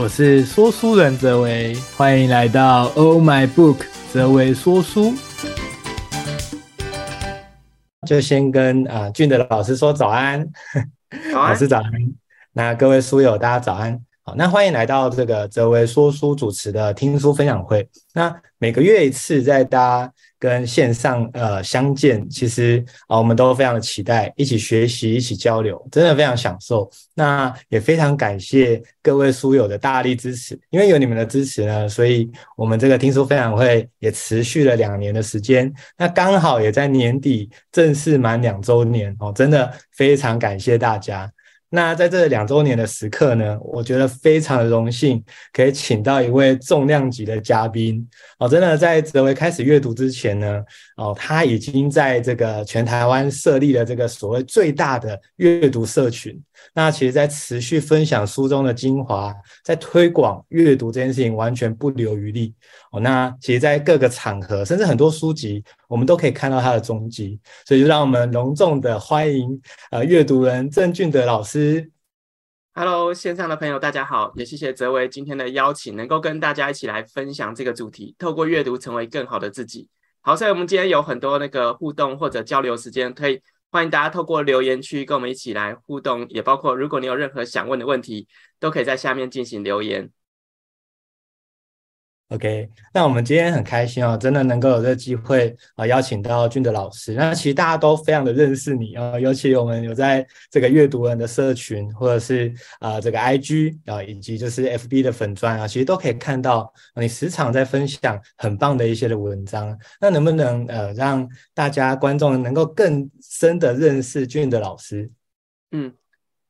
我是说书人泽维，欢迎来到 Oh My Book 泽维说书。就先跟啊、呃、俊德老师说早安，早安，老师早安。那各位书友大家早安，那欢迎来到这个泽维说书主持的听书分享会。那每个月一次，在大家。跟线上呃相见，其实啊、我们都非常的期待一起学习、一起交流，真的非常享受。那也非常感谢各位书友的大力支持，因为有你们的支持呢，所以我们这个听书分享会也持续了两年的时间。那刚好也在年底正式满两周年哦，真的非常感谢大家。那在这两周年的时刻呢，我觉得非常的荣幸，可以请到一位重量级的嘉宾哦。真的在哲维开始阅读之前呢，哦，他已经在这个全台湾设立了这个所谓最大的阅读社群。那其实，在持续分享书中的精华，在推广阅读这件事情，完全不留余力哦。那其实，在各个场合，甚至很多书籍，我们都可以看到他的踪迹。所以，就让我们隆重的欢迎呃阅读人郑俊德老师。Hello，线上的朋友，大家好，也谢谢泽维今天的邀请，能够跟大家一起来分享这个主题，透过阅读成为更好的自己。好，所以我们今天有很多那个互动或者交流时间，可以。欢迎大家透过留言区跟我们一起来互动，也包括如果你有任何想问的问题，都可以在下面进行留言。OK，那我们今天很开心哦，真的能够有这个机会啊、呃，邀请到俊德老师。那其实大家都非常的认识你啊、尤其我们有在这个阅读人的社群，或者是啊、呃、这个 IG 啊、呃，以及就是 FB 的粉专啊，其实都可以看到、你时常在分享很棒的一些的文章。那能不能呃让大家观众能够更深的认识俊德老师？嗯，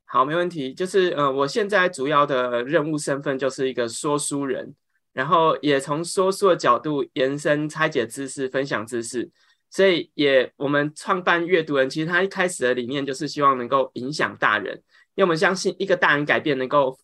好，没问题。就是呃，我现在主要的任务身份就是一个说书人。然后也从说书的角度延伸拆解知识、分享知识，所以也我们创办阅读人，其实他一开始的理念就是希望能够影响大人，因为我们相信一个大人改变能够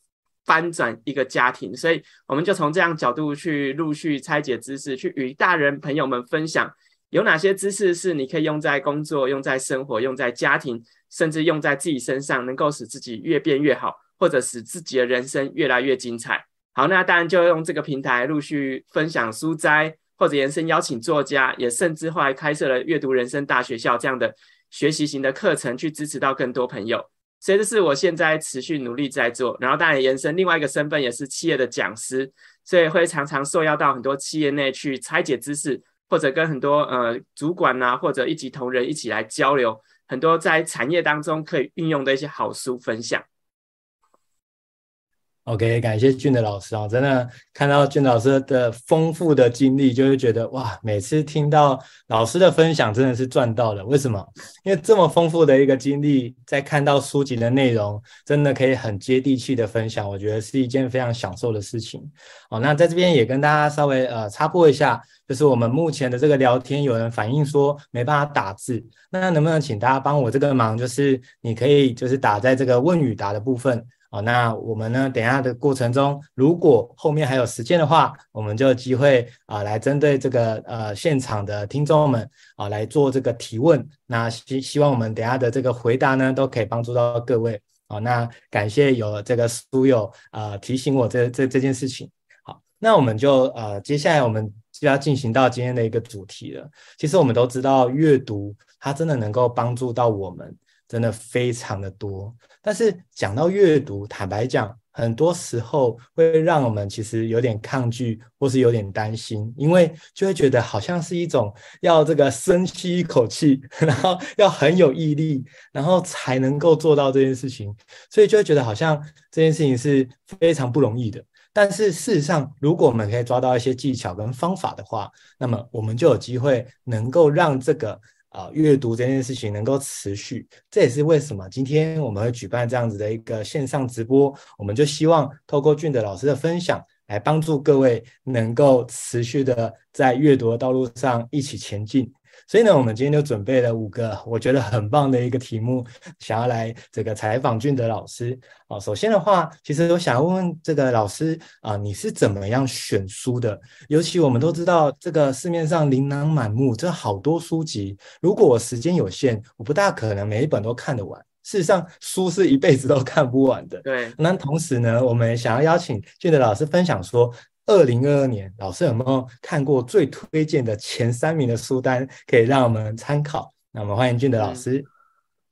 翻转一个家庭，所以我们就从这样角度去陆续拆解知识，去与大人朋友们分享有哪些知识是你可以用在工作、用在生活、用在家庭，甚至用在自己身上，能够使自己越变越好，或者使自己的人生越来越精彩。好，那当然就用这个平台陆续分享书斋，或者延伸邀请作家，也甚至后来开设了阅读人生大学校这样的学习型的课程，去支持到更多朋友。所以这是我现在持续努力在做。然后当然延伸另外一个身份，也是企业的讲师，所以会常常受邀到很多企业内去拆解知识，或者跟很多呃主管呐、或者一级同仁一起来交流很多在产业当中可以运用的一些好书分享。OK，感谢俊的老师啊，真的看到俊老师的丰富的经历，就会觉得哇，每次听到老师的分享真的是赚到了。为什么？因为这么丰富的一个经历，在看到书籍的内容，真的可以很接地气的分享，我觉得是一件非常享受的事情。好，那在这边也跟大家稍微呃插播一下，就是我们目前的这个聊天，有人反映说没办法打字，那能不能请大家帮我这个忙，就是你可以就是打在这个问与答的部分。好，那我们呢，等下的过程中，如果后面还有时间的话，我们就有机会啊，来针对这个呃现场的听众们啊来做这个提问。那希希望我们等下的这个回答呢，都可以帮助到各位。好，那感谢有这个书友啊提醒我这这这件事情。好，那我们就呃接下来我们就要进行到今天的一个主题了。其实我们都知道，阅读它真的能够帮助到我们。真的非常的多，但是讲到阅读，坦白讲，很多时候会让我们其实有点抗拒，或是有点担心，因为就会觉得好像是一种要这个深吸一口气，然后要很有毅力，然后才能够做到这件事情，所以就会觉得好像这件事情是非常不容易的。但是事实上，如果我们可以抓到一些技巧跟方法的话，那么我们就有机会能够让这个。啊，阅读这件事情能够持续，这也是为什么今天我们会举办这样子的一个线上直播。我们就希望透过俊德老师的分享，来帮助各位能够持续的在阅读的道路上一起前进。所以呢，我们今天就准备了五个我觉得很棒的一个题目，想要来这个采访俊德老师。啊，首先的话，其实我想要问问这个老师啊，你是怎么样选书的？尤其我们都知道，这个市面上琳琅满目，这好多书籍，如果我时间有限，我不大可能每一本都看得完。事实上书是一辈子都看不完的。对。那同时呢，我们想要邀请俊德老师分享说，二零二二年老师有没有看过最推荐的前三名的书单，可以让我们参考？那我们欢迎俊德老师。嗯、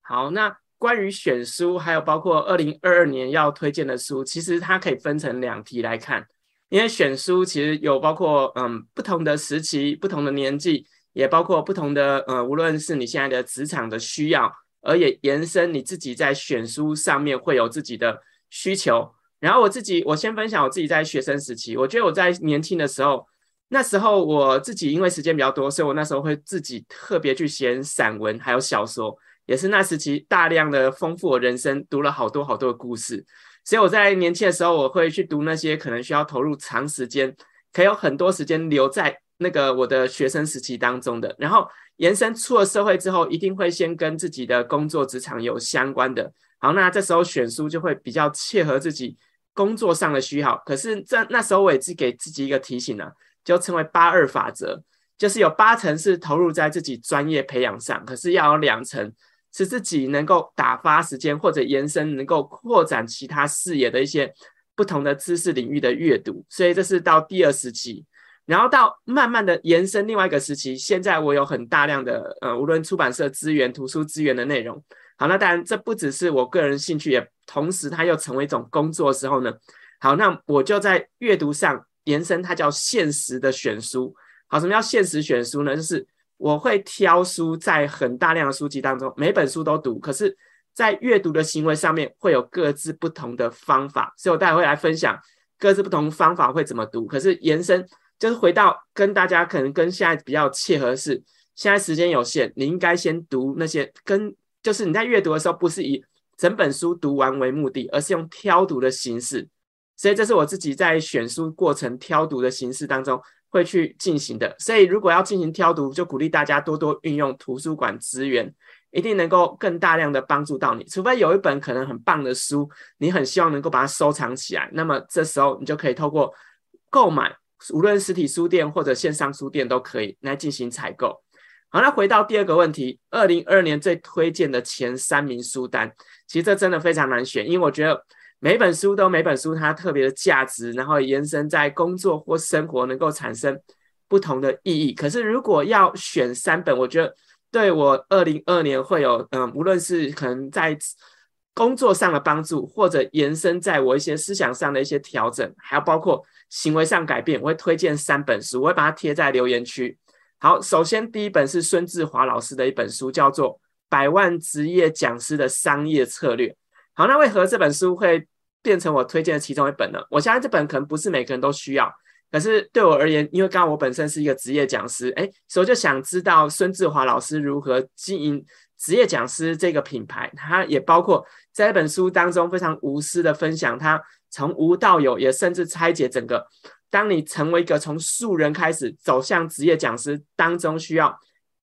好，那关于选书，还有包括二零二二年要推荐的书，其实它可以分成两题来看。因为选书其实有包括嗯不同的时期、不同的年纪，也包括不同的呃，无论是你现在的职场的需要，而也延伸你自己在选书上面会有自己的需求。然后我自己，我先分享我自己在学生时期，我觉得我在年轻的时候，那时候我自己因为时间比较多，所以我那时候会自己特别去写散文，还有小说，也是那时期大量的丰富我人生，读了好多好多的故事。所以我在年轻的时候，我会去读那些可能需要投入长时间，可以有很多时间留在那个我的学生时期当中的。然后延伸出了社会之后，一定会先跟自己的工作职场有相关的。好，那这时候选书就会比较切合自己工作上的需要。可是这那时候我也是给自己一个提醒呢、就称为八二法则，就是有八成是投入在自己专业培养上，可是要有两成。是自己能够打发时间，或者延伸，能够扩展其他视野的一些不同的知识领域的阅读，所以这是到第二时期，然后到慢慢的延伸另外一个时期。现在我有很大量的呃，无论出版社资源、图书资源的内容。好，那当然这不只是我个人兴趣，也同时它又成为一种工作的时候呢。好，那我就在阅读上延伸，它叫现实的选书。好，什么叫现实选书呢？就是。我会挑书，在很大量的书籍当中，每本书都读。可是，在阅读的行为上面，会有各自不同的方法，所以我待会会来分享各自不同方法会怎么读。可是延伸就是回到跟大家可能跟现在比较切合是，现在时间有限，你应该先读那些跟就是你在阅读的时候，不是以整本书读完为目的，而是用挑读的形式。所以这是我自己在选书过程挑读的形式当中。会去进行的，所以如果要进行挑读，就鼓励大家多多运用图书馆资源，一定能够更大量的帮助到你。除非有一本可能很棒的书，你很希望能够把它收藏起来，那么这时候你就可以透过购买，无论实体书店或者线上书店都可以来进行采购。好，那回到第二个问题，二零二二年最推荐的前三名书单，其实这真的非常难选，因为我觉得。每本书都每本书它特别的价值，然后延伸在工作或生活能够产生不同的意义。可是如果要选三本，我觉得对我二零二年会有嗯，无论是可能在工作上的帮助，或者延伸在我一些思想上的一些调整，还有包括行为上改变，我会推荐三本书，我会把它贴在留言区。好，首先第一本是孙志华老师的一本书，叫做《百万职业讲师的商业策略》。好，那为何这本书会变成我推荐的其中一本呢？我相信这本可能不是每个人都需要，可是对我而言，因为刚刚我本身是一个职业讲师，哎，所以就想知道孙志华老师如何经营职业讲师这个品牌。他也包括在这本书当中非常无私的分享，他从无到有，也甚至拆解整个，当你成为一个从素人开始走向职业讲师当中需要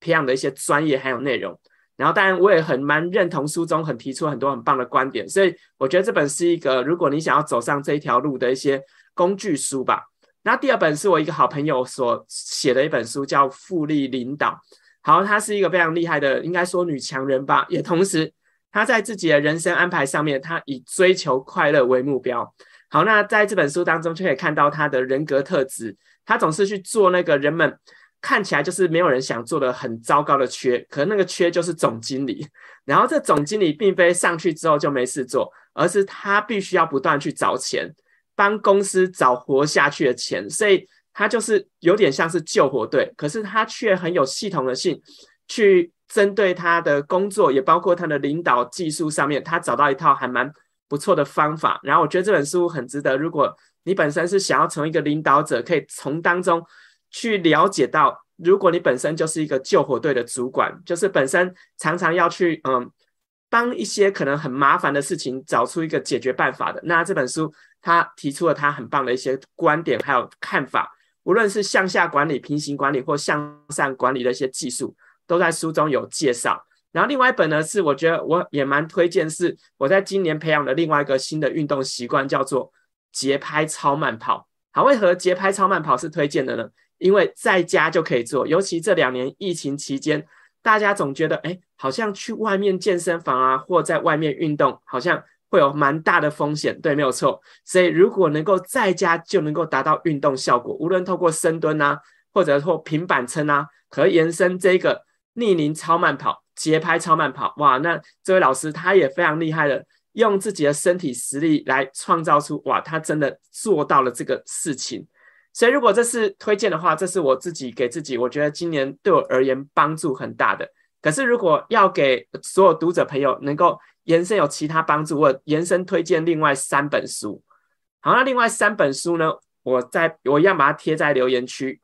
培养的一些专业还有内容。然后，当然，我也很蛮认同书中很提出很多很棒的观点，所以我觉得这本是一个如果你想要走上这一条路的一些工具书吧。那第二本是我一个好朋友所写的一本书，叫《复利领导》。好，她是一个非常厉害的，应该说女强人吧，也同时她在自己的人生安排上面，她以追求快乐为目标。好，那在这本书当中就可以看到他的人格特质，他总是去做那个人们。看起来就是没有人想做的很糟糕的缺，可那个缺就是总经理。然后这总经理并非上去之后就没事做，而是他必须要不断去找钱，帮公司找活下去的钱。所以他就是有点像是救火队，可是他却很有系统的性去针对他的工作，也包括他的领导技术上面，他找到一套还蛮不错的方法。然后我觉得这本书很值得，如果你本身是想要成为一个领导者，可以从当中。去了解到，如果你本身就是一个救火队的主管，就是本身常常要去嗯帮一些可能很麻烦的事情找出一个解决办法的，那这本书他提出了他很棒的一些观点还有看法，无论是向下管理、平行管理或向上管理的一些技术，都在书中有介绍。然后另外一本呢，是我觉得我也蛮推荐，是我在今年培养的另外一个新的运动习惯，叫做节拍超慢跑。好，为何节拍超慢跑是推荐的呢？因为在家就可以做，尤其这两年疫情期间，大家总觉得，哎，好像去外面健身房啊，或在外面运动，好像会有蛮大的风险。对，没有错。所以如果能够在家就能够达到运动效果，无论透过深蹲啊，或者说平板撑啊，可延伸这个逆龄超慢跑、节拍超慢跑，哇，那这位老师他也非常厉害的，用自己的身体实力来创造出，哇，他真的做到了这个事情。所以，如果这是推荐的话，这是我自己给自己，我觉得今年对我而言帮助很大的。可是，如果要给所有读者朋友能够延伸有其他帮助，我延伸推荐另外三本书。好，那另外三本书呢，我在我一样把它贴在留言区。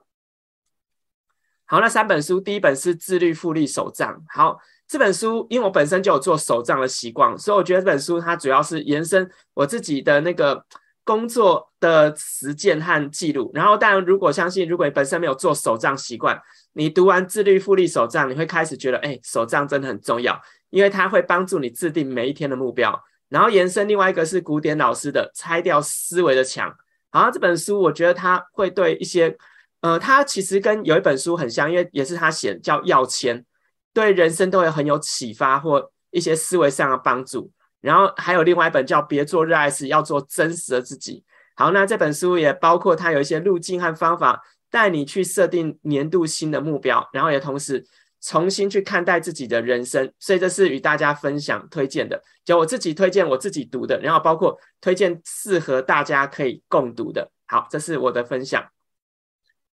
好，那三本书，第一本是《自律复利手账》。好，这本书因为我本身就有做手账的习惯，所以我觉得这本书它主要是延伸我自己的那个。工作的实践和记录，然后当然，如果相信，如果你本身没有做手账习惯，你读完自律复利手账，你会开始觉得，哎，手账真的很重要，因为它会帮助你制定每一天的目标。然后延伸另外一个是古典老师的拆掉思维的墙，好，这本书我觉得它会对一些，呃，它其实跟有一本书很像，因为也是他写，叫要签，对人生都会很有启发或一些思维上的帮助。然后还有另外一本叫《别做热爱事，要做真实的自己》。好，那这本书也包括它有一些路径和方法，带你去设定年度新的目标，然后也同时重新去看待自己的人生。所以这是与大家分享推荐的，就我自己推荐我自己读的，然后包括推荐适合大家可以共读的。好，这是我的分享。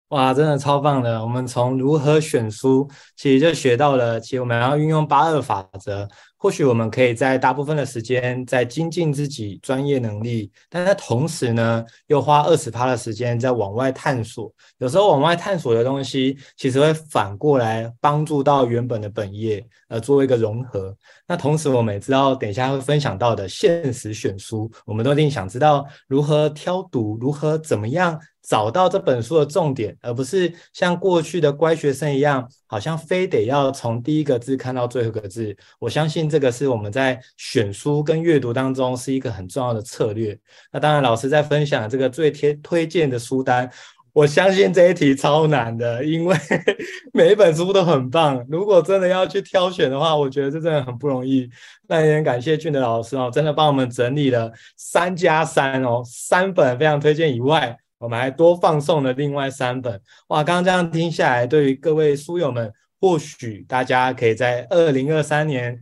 哇，真的超棒的！我们从如何选书，其实就学到了，其实我们要运用八二法则。或许我们可以在大部分的时间在精进自己专业能力，但在同时呢，又花二十趴的时间在往外探索。有时候往外探索的东西，其实会反过来帮助到原本的本业，呃，做一个融合。那同时，我们也知道，等一下会分享到的现实选书，我们都一定想知道如何挑读，如何怎么样。找到这本书的重点，而不是像过去的乖学生一样，好像非得要从第一个字看到最后一个字。我相信这个是我们在选书跟阅读当中是一个很重要的策略。那当然，老师在分享这个最贴推荐的书单，我相信这一题超难的，因为 每一本书都很棒。如果真的要去挑选的话，我觉得这真的很不容易。那也感谢俊德老师哦，真的帮我们整理了三加三哦，三本非常推荐以外。我们还多放送了另外三本，哇！刚刚这样听下来，对于各位书友们，或许大家可以在二零二三年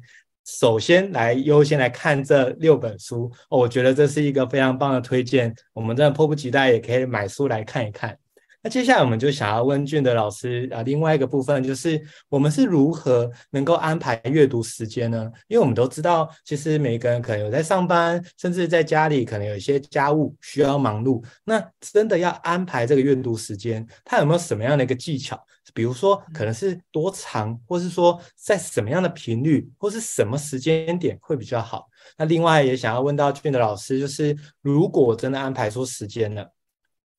首先来优先来看这六本书，哦，我觉得这是一个非常棒的推荐，我们真的迫不及待也可以买书来看一看。那接下来我们就想要问俊德老师啊，另外一个部分就是我们是如何能够安排阅读时间呢？因为我们都知道，其实每个人可能有在上班，甚至在家里可能有一些家务需要忙碌。那真的要安排这个阅读时间，它有没有什么样的一个技巧？比如说，可能是多长，或是说在什么样的频率，或是什么时间点会比较好？那另外也想要问到俊的老师，就是如果真的安排出时间了，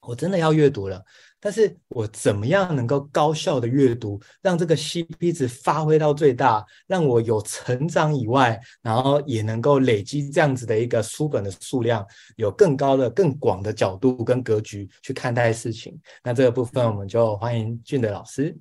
我真的要阅读了。但是我怎么样能够高效的阅读，让这个 CP 值发挥到最大，让我有成长以外，然后也能够累积这样子的一个书本的数量，有更高的、更广的角度跟格局去看待事情。那这个部分我们就欢迎俊德老师。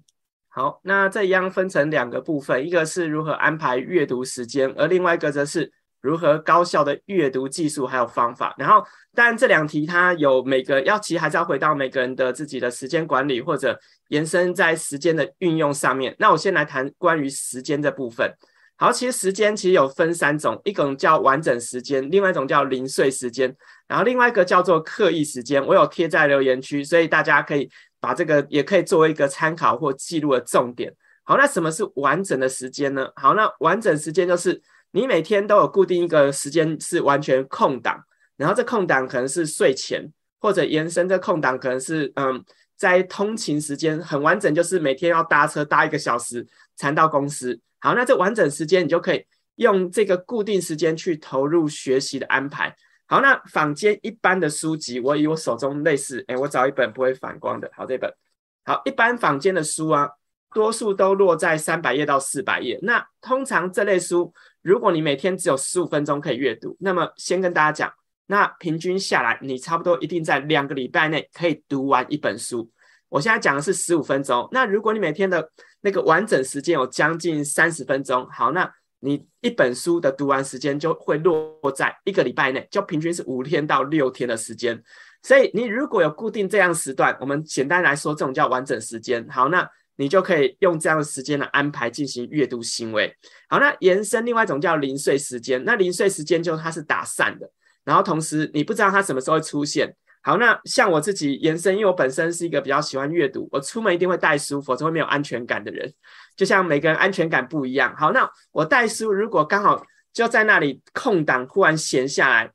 好，那这一样分成两个部分，一个是如何安排阅读时间，而另外一个则是。如何高效的阅读技术还有方法，然后当然这两题它有每个要，其实还是要回到每个人的自己的时间管理或者延伸在时间的运用上面。那我先来谈关于时间这部分。好，其实时间其实有分三种，一种叫完整时间，另外一种叫零碎时间，然后另外一个叫做刻意时间。我有贴在留言区，所以大家可以把这个也可以作为一个参考或记录的重点。好，那什么是完整的时间呢？好，那完整时间就是。你每天都有固定一个时间是完全空档，然后这空档可能是睡前，或者延伸这空档可能是嗯，在通勤时间很完整，就是每天要搭车搭一个小时才到公司。好，那这完整时间你就可以用这个固定时间去投入学习的安排。好，那坊间一般的书籍，我以我手中类似，哎，我找一本不会反光的，好，这本，好，一般坊间的书啊。多数都落在三百页到四百页。那通常这类书，如果你每天只有十五分钟可以阅读，那么先跟大家讲，那平均下来，你差不多一定在两个礼拜内可以读完一本书。我现在讲的是十五分钟。那如果你每天的那个完整时间有将近三十分钟，好，那你一本书的读完时间就会落在一个礼拜内，就平均是五天到六天的时间。所以你如果有固定这样时段，我们简单来说，这种叫完整时间。好，那你就可以用这样的时间来安排进行阅读行为。好，那延伸另外一种叫零碎时间。那零碎时间就是它是打散的，然后同时你不知道它什么时候会出现。好，那像我自己延伸，因为我本身是一个比较喜欢阅读，我出门一定会带书，否则会没有安全感的人。就像每个人安全感不一样。好，那我带书，如果刚好就在那里空档，忽然闲下来，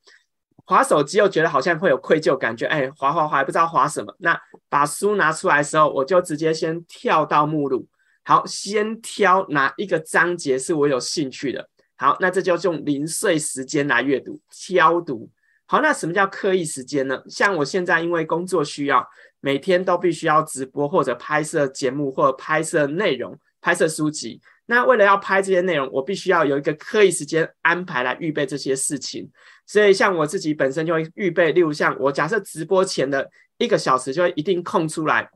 滑手机又觉得好像会有愧疚感觉，哎，滑滑滑，不知道滑什么。那把书拿出来的时候，我就直接先跳到目录，好，先挑哪一个章节是我有兴趣的。好，那这就用零碎时间来阅读，挑读。好，那什么叫刻意时间呢？像我现在因为工作需要，每天都必须要直播或者拍摄节目或者拍摄内容、拍摄书籍。那为了要拍这些内容，我必须要有一个刻意时间安排来预备这些事情。所以像我自己本身就会预备，例如像我假设直播前的一个小时，就会一定空出来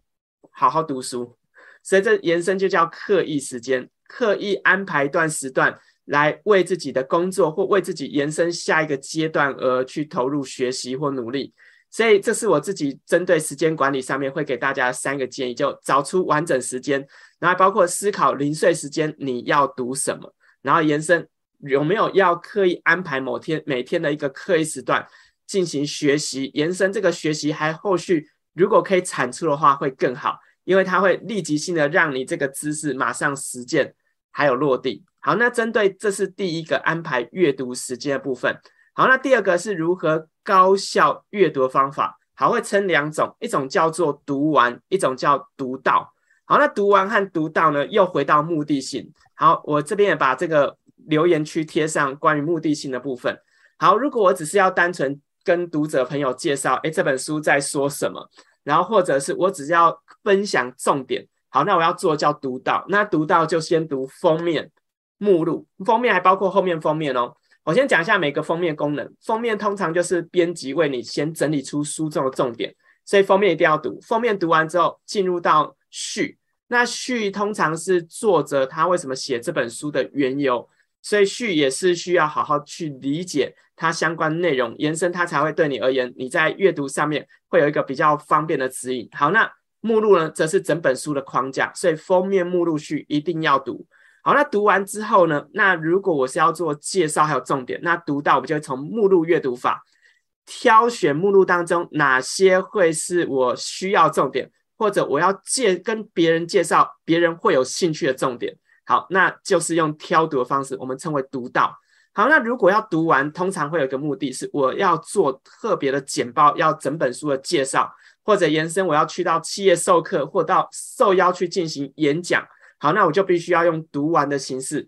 好好读书。所以这延伸就叫刻意时间，刻意安排一段时段。来为自己的工作或为自己延伸下一个阶段而去投入学习或努力，所以这是我自己针对时间管理上面会给大家三个建议，就找出完整时间，然后包括思考零碎时间你要读什么，然后延伸有没有要刻意安排某天每天的一个刻意时段进行学习，延伸这个学习还后续如果可以产出的话会更好，因为它会立即性的让你这个知识马上实践还有落地。好，那针对这是第一个安排阅读时间的部分。好，那第二个是如何高效阅读方法。好，会称两种，一种叫做读完，一种叫读到。好，那读完和读到呢，又回到目的性。好，我这边也把这个留言区贴上关于目的性的部分。好，如果我只是要单纯跟读者朋友介绍，诶，这本书在说什么，然后或者是我只是要分享重点。好，那我要做叫读到，那读到就先读封面。目录封面还包括后面封面哦。我先讲一下每个封面功能。封面通常就是编辑为你先整理出书中的重点，所以封面一定要读。封面读完之后，进入到序。那序通常是作者他为什么写这本书的缘由，所以序也是需要好好去理解它相关内容，延伸它才会对你而言，你在阅读上面会有一个比较方便的指引。好，那目录呢，则是整本书的框架，所以封面、目录、序一定要读。好，那读完之后呢？那如果我是要做介绍还有重点，那读到我们就从目录阅读法挑选目录当中哪些会是我需要重点，或者我要介跟别人介绍别人会有兴趣的重点。好，那就是用挑读的方式，我们称为读到。好，那如果要读完，通常会有一个目的是我要做特别的简报，要整本书的介绍，或者延伸我要去到企业授课或到受邀去进行演讲。好，那我就必须要用读完的形式，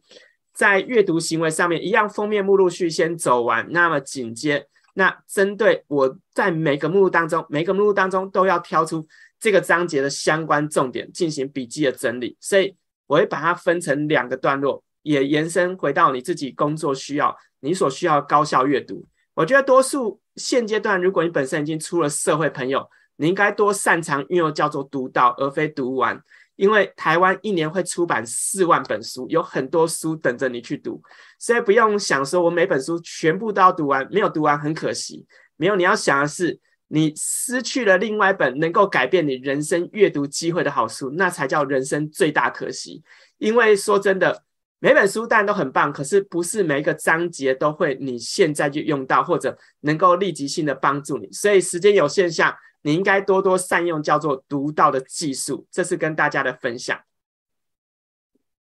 在阅读行为上面一样，封面目录序先走完。那么紧接，那针对我在每个目录当中，每个目录当中都要挑出这个章节的相关重点，进行笔记的整理。所以我会把它分成两个段落，也延伸回到你自己工作需要，你所需要高效阅读。我觉得多数现阶段，如果你本身已经出了社会朋友，你应该多擅长运用叫做读到，而非读完。因为台湾一年会出版四万本书，有很多书等着你去读，所以不用想说我每本书全部都要读完，没有读完很可惜。没有，你要想的是，你失去了另外一本能够改变你人生阅读机会的好书，那才叫人生最大可惜。因为说真的，每本书当然都很棒，可是不是每一个章节都会你现在就用到，或者能够立即性的帮助你。所以时间有限下。你应该多多善用叫做读到的技术，这是跟大家的分享。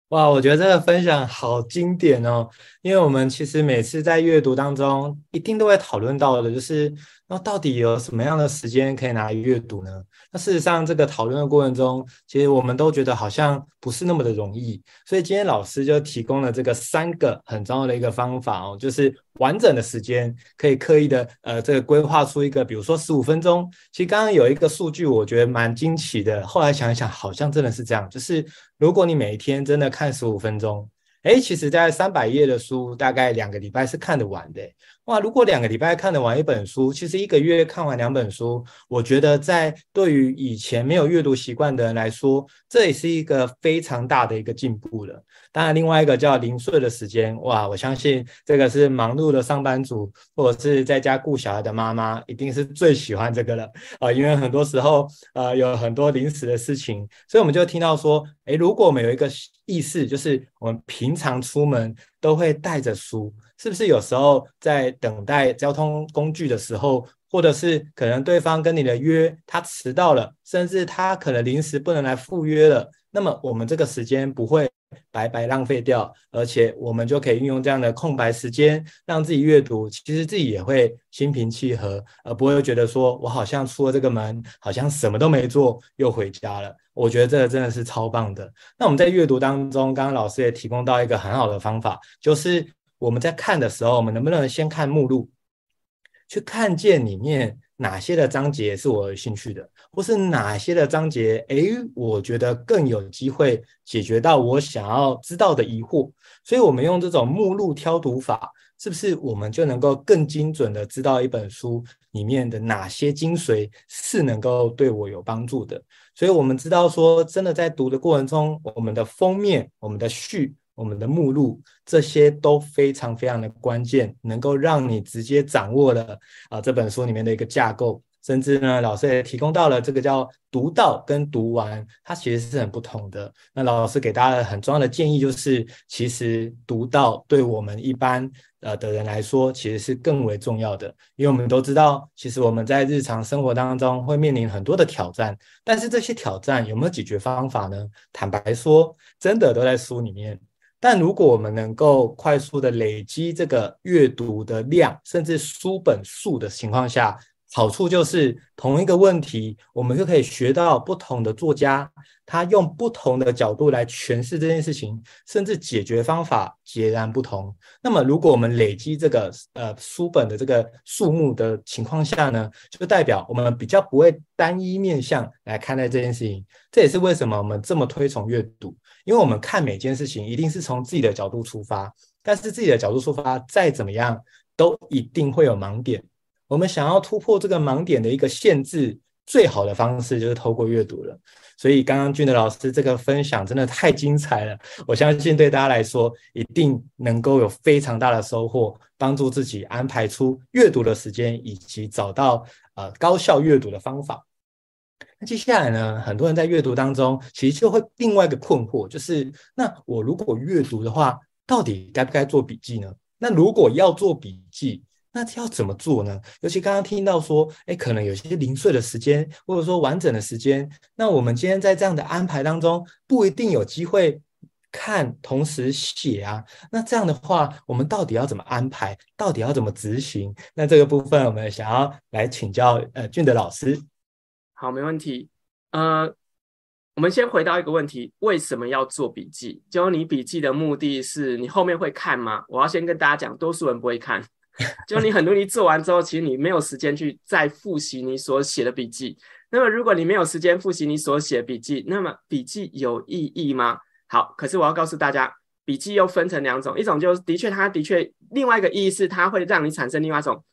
哇，我觉得这个分享好经典哦，因为我们其实每次在阅读当中，一定都会讨论到的，就是那到底有什么样的时间可以拿来阅读呢？那事实上，这个讨论的过程中，其实我们都觉得好像不是那么的容易。所以今天老师就提供了这个三个很重要的一个方法哦，就是完整的时间可以刻意的呃这个规划出一个，比如说十五分钟。其实刚刚有一个数据，我觉得蛮惊奇的。后来想一想，好像真的是这样，就是如果你每一天真的看十五分钟。哎，其实，在三百页的书，大概两个礼拜是看得完的。哇，如果两个礼拜看得完一本书，其实一个月看完两本书，我觉得在对于以前没有阅读习惯的人来说，这也是一个非常大的一个进步了。当然，另外一个叫零碎的时间，哇，我相信这个是忙碌的上班族或者是在家顾小孩的妈妈，一定是最喜欢这个了啊，因为很多时候呃有很多临时的事情，所以我们就听到说，诶，如果我们有一个意识，就是我们平常出门都会带着书。是不是有时候在等待交通工具的时候，或者是可能对方跟你的约他迟到了，甚至他可能临时不能来赴约了，那么我们这个时间不会白白浪费掉，而且我们就可以运用这样的空白时间让自己阅读，其实自己也会心平气和，而不会觉得说我好像出了这个门，好像什么都没做又回家了。我觉得这个真的是超棒的。那我们在阅读当中，刚刚老师也提供到一个很好的方法，就是。我们在看的时候，我们能不能先看目录，去看见里面哪些的章节是我有兴趣的，或是哪些的章节，诶，我觉得更有机会解决到我想要知道的疑惑。所以，我们用这种目录挑读法，是不是我们就能够更精准的知道一本书里面的哪些精髓是能够对我有帮助的？所以我们知道说，真的在读的过程中，我们的封面、我们的序。我们的目录，这些都非常非常的关键，能够让你直接掌握了啊这本书里面的一个架构，甚至呢，老师也提供到了这个叫读到跟读完，它其实是很不同的。那老师给大家很重要的建议就是，其实读到对我们一般呃的人来说，其实是更为重要的，因为我们都知道，其实我们在日常生活当中会面临很多的挑战，但是这些挑战有没有解决方法呢？坦白说，真的都在书里面。但如果我们能够快速的累积这个阅读的量，甚至书本数的情况下，好处就是同一个问题，我们就可以学到不同的作家，他用不同的角度来诠释这件事情，甚至解决方法截然不同。那么，如果我们累积这个呃书本的这个数目的情况下呢，就代表我们比较不会单一面向来看待这件事情。这也是为什么我们这么推崇阅读。因为我们看每件事情一定是从自己的角度出发，但是自己的角度出发再怎么样都一定会有盲点。我们想要突破这个盲点的一个限制，最好的方式就是透过阅读了。所以刚刚俊德老师这个分享真的太精彩了，我相信对大家来说一定能够有非常大的收获，帮助自己安排出阅读的时间，以及找到呃高效阅读的方法。接下来呢，很多人在阅读当中，其实就会另外一个困惑，就是那我如果阅读的话，到底该不该做笔记呢？那如果要做笔记，那要怎么做呢？尤其刚刚听到说，哎，可能有些零碎的时间，或者说完整的时间，那我们今天在这样的安排当中，不一定有机会看同时写啊。那这样的话，我们到底要怎么安排？到底要怎么执行？那这个部分，我们想要来请教呃俊德老师。好，没问题。呃，我们先回到一个问题：为什么要做笔记？就你笔记的目的是你后面会看吗？我要先跟大家讲，多数人不会看。就你很多你做完之后，其实你没有时间去再复习你所写的笔记。那么，如果你没有时间复习你所写笔记，那么笔记有意义吗？好，可是我要告诉大家，笔记又分成两种，一种就是的确，它的确另外一个意义是它会让你产生另外一种。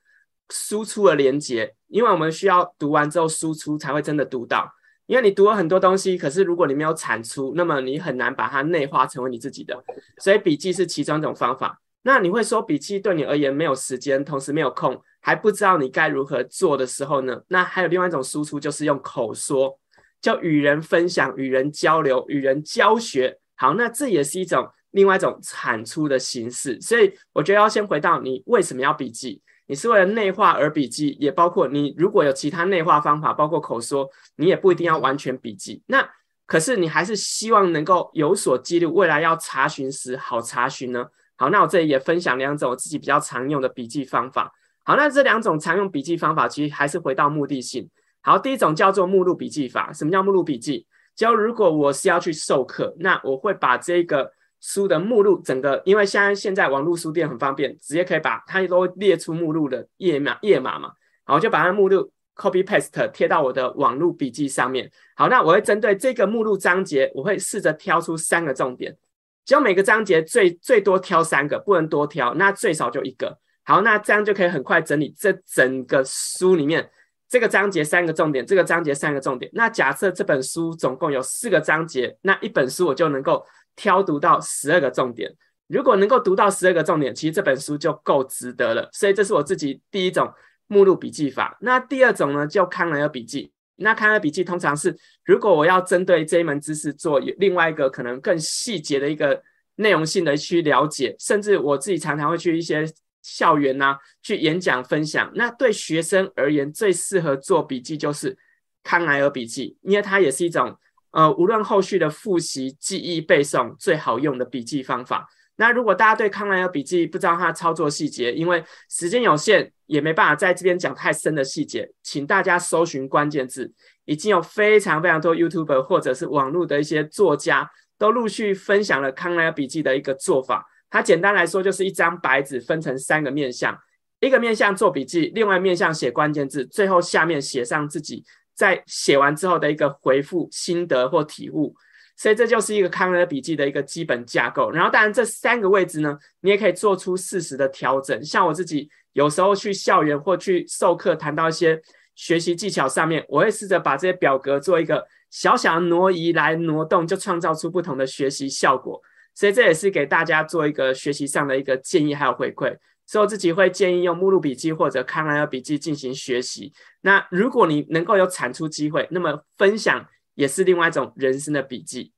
输出的连接，因为我们需要读完之后输出才会真的读到。因为你读了很多东西，可是如果你没有产出，那么你很难把它内化成为你自己的。所以笔记是其中一种方法。那你会说笔记对你而言没有时间，同时没有空，还不知道你该如何做的时候呢？那还有另外一种输出，就是用口说，就与人分享、与人交流、与人教学。好，那这也是一种另外一种产出的形式。所以我觉得要先回到你为什么要笔记。你是为了内化而笔记，也包括你如果有其他内化方法，包括口说，你也不一定要完全笔记。那可是你还是希望能够有所记录，未来要查询时好查询呢？好，那我这里也分享两种我自己比较常用的笔记方法。好，那这两种常用笔记方法，其实还是回到目的性。好，第一种叫做目录笔记法。什么叫目录笔记？就如果我是要去授课，那我会把这个。书的目录整个，因为现在现在网络书店很方便，直接可以把它都列出目录的页码页码嘛，好，就把它目录 copy paste 贴到我的网络笔记上面。好，那我会针对这个目录章节，我会试着挑出三个重点，只要每个章节最最多挑三个，不能多挑，那最少就一个。好，那这样就可以很快整理这整个书里面这个章节三个重点，这个章节三个重点。那假设这本书总共有四个章节，那一本书我就能够挑读到十二个重点。如果能够读到十二个重点，其实这本书就够值得了。所以这是我自己第一种目录笔记法。那第二种呢，叫康奈尔笔记。那康奈尔笔记通常是，如果我要针对这一门知识做另外一个可能更细节的一个内容性的去了解，甚至我自己常常会去一些校园呐、去演讲分享。那对学生而言，最适合做笔记就是康奈尔笔记，因为它也是一种呃，无论后续的复习、记忆、背诵最好用的笔记方法。那如果大家对康奈尔笔记不知道它的操作细节，因为时间有限，也没办法在这边讲太深的细节，请大家搜寻关键字，已经有非常非常多 YouTube 或者是网络的一些作家都陆续分享了康奈尔笔记的一个做法。它简单来说就是一张白纸分成三个面向，一个面向做笔记，另外面向写关键字，最后下面写上自己在写完之后的一个回复心得或体悟。所以这就是一个康奈笔记的一个基本架构。然后，当然这三个位置呢，你也可以做出适时的调整。像我自己有时候去校园或去授课，谈到一些学习技巧上面，我会试着把这些表格做一个小小的挪移来挪动，就创造出不同的学习效果。所以这也是给大家做一个学习上的一个建议还有回馈。所以我自己会建议用目录笔记或者康奈尔笔记进行学习。那如果你能够有产出机会，那么分享。也是另外一种人生的笔记。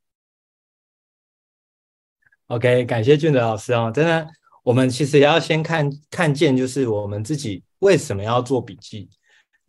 OK，感谢俊德老师哦，真的，我们其实也要先看看见，就是我们自己为什么要做笔记，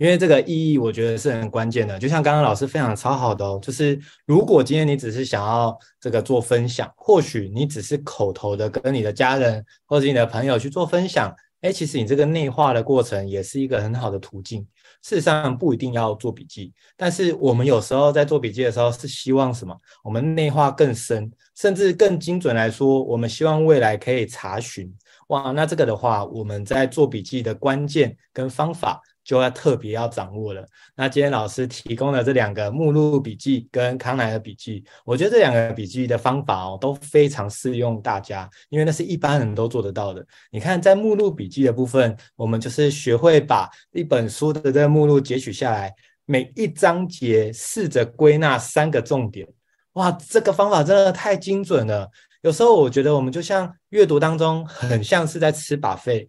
因为这个意义我觉得是很关键的。就像刚刚老师分享超好的哦，就是如果今天你只是想要这个做分享，或许你只是口头的跟你的家人或者你的朋友去做分享，哎，其实你这个内化的过程也是一个很好的途径。事实上不一定要做笔记，但是我们有时候在做笔记的时候是希望什么？我们内化更深，甚至更精准来说，我们希望未来可以查询。哇，那这个的话，我们在做笔记的关键跟方法。就要特别要掌握了。那今天老师提供的这两个目录笔记跟康奈尔笔记，我觉得这两个笔记的方法哦都非常适用大家，因为那是一般人都做得到的。你看，在目录笔记的部分，我们就是学会把一本书的这个目录截取下来，每一章节试着归纳三个重点。哇，这个方法真的太精准了。有时候我觉得我们就像阅读当中，很像是在吃 buffet，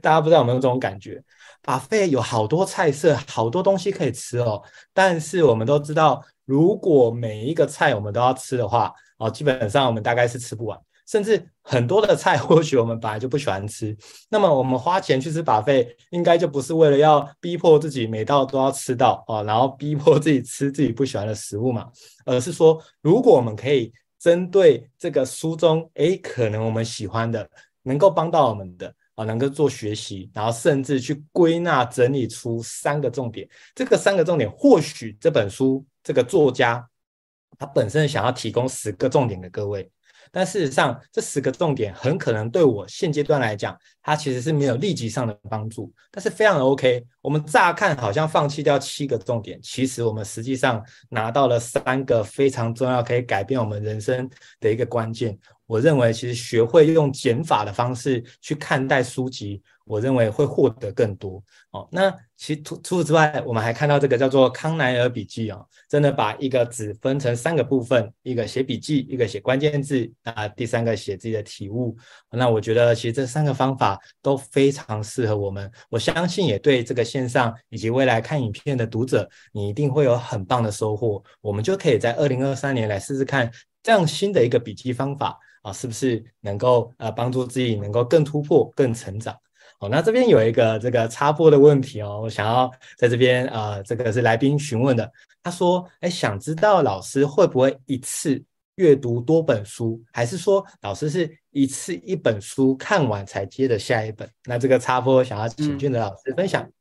大家不知道有没有这种感觉？buffet 有好多菜色，好多东西可以吃哦。但是我们都知道，如果每一个菜我们都要吃的话，哦，基本上我们大概是吃不完。甚至很多的菜，或许我们本来就不喜欢吃。那么我们花钱去吃把费应该就不是为了要逼迫自己每道都要吃到哦，然后逼迫自己吃自己不喜欢的食物嘛，而是说，如果我们可以针对这个书中，诶，可能我们喜欢的，能够帮到我们的。啊，能够做学习，然后甚至去归纳整理出三个重点。这个三个重点，或许这本书这个作家他本身想要提供十个重点给各位。但事实上，这十个重点很可能对我现阶段来讲，它其实是没有立即上的帮助，但是非常的 OK。我们乍看好像放弃掉七个重点，其实我们实际上拿到了三个非常重要，可以改变我们人生的一个关键。我认为，其实学会用减法的方式去看待书籍。我认为会获得更多哦。那其除除此之外，我们还看到这个叫做康奈尔笔记哦，真的把一个纸分成三个部分，一个写笔记，一个写关键字，啊，第三个写自己的体悟。那我觉得其实这三个方法都非常适合我们。我相信也对这个线上以及未来看影片的读者，你一定会有很棒的收获。我们就可以在二零二三年来试试看这样新的一个笔记方法啊，是不是能够呃帮助自己能够更突破、更成长。哦，那这边有一个这个插播的问题哦，我想要在这边啊、呃，这个是来宾询问的。他说：“哎，想知道老师会不会一次阅读多本书，还是说老师是一次一本书看完才接着下一本？”那这个插播想要请俊德老师分享。嗯、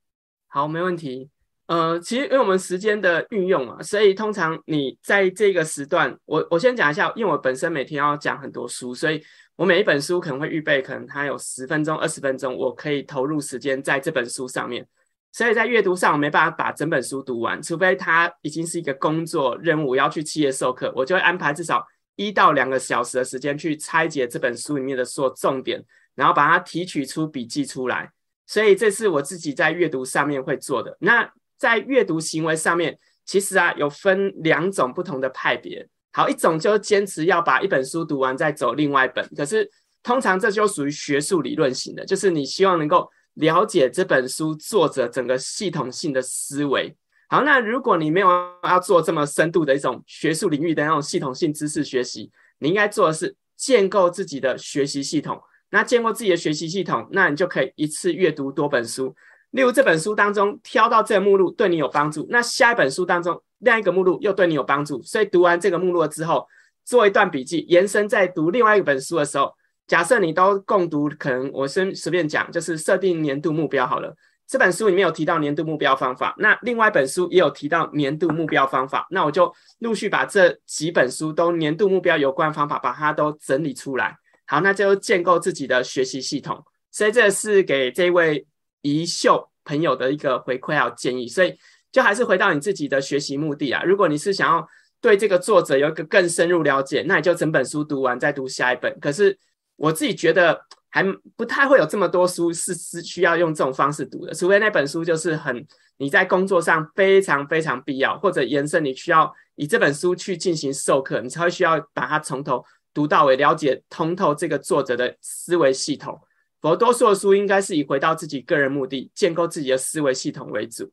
好，没问题。呃，其实因为我们时间的运用啊，所以通常你在这个时段，我我先讲一下，因为我本身每天要讲很多书，所以。我每一本书可能会预备，可能它有十分钟、二十分钟，我可以投入时间在这本书上面。所以在阅读上，我没办法把整本书读完，除非它已经是一个工作任务，要去企业授课，我就会安排至少一到两个小时的时间去拆解这本书里面的所有重点，然后把它提取出笔记出来。所以这是我自己在阅读上面会做的。那在阅读行为上面，其实啊有分两种不同的派别。好，一种就坚持要把一本书读完再走另外一本，可是通常这就属于学术理论型的，就是你希望能够了解这本书作者整个系统性的思维。好，那如果你没有要做这么深度的一种学术领域的那种系统性知识学习，你应该做的是建构自己的学习系统。那建构自己的学习系统，那你就可以一次阅读多本书。例如这本书当中挑到这个目录对你有帮助，那下一本书当中另外一个目录又对你有帮助。所以读完这个目录之后，做一段笔记，延伸再读另外一本书的时候，假设你都共读，可能我先随便讲，就是设定年度目标好了。这本书里面有提到年度目标方法，那另外一本书也有提到年度目标方法，那我就陆续把这几本书都年度目标有关方法，把它都整理出来。好，那就建构自己的学习系统。所以这是给这位宜秀朋友的一个回馈还有建议。所以就还是回到你自己的学习目的啊。如果你是想要对这个作者有一个更深入了解，那你就整本书读完再读下一本。可是我自己觉得。还不太会有这么多书是是需要用这种方式读的，除非那本书就是很你在工作上非常非常必要，或者延伸你需要以这本书去进行授课，你才会需要把它从头读到尾，了解通透这个作者的思维系统。否则多数的书应该是以回到自己个人目的，建构自己的思维系统为主。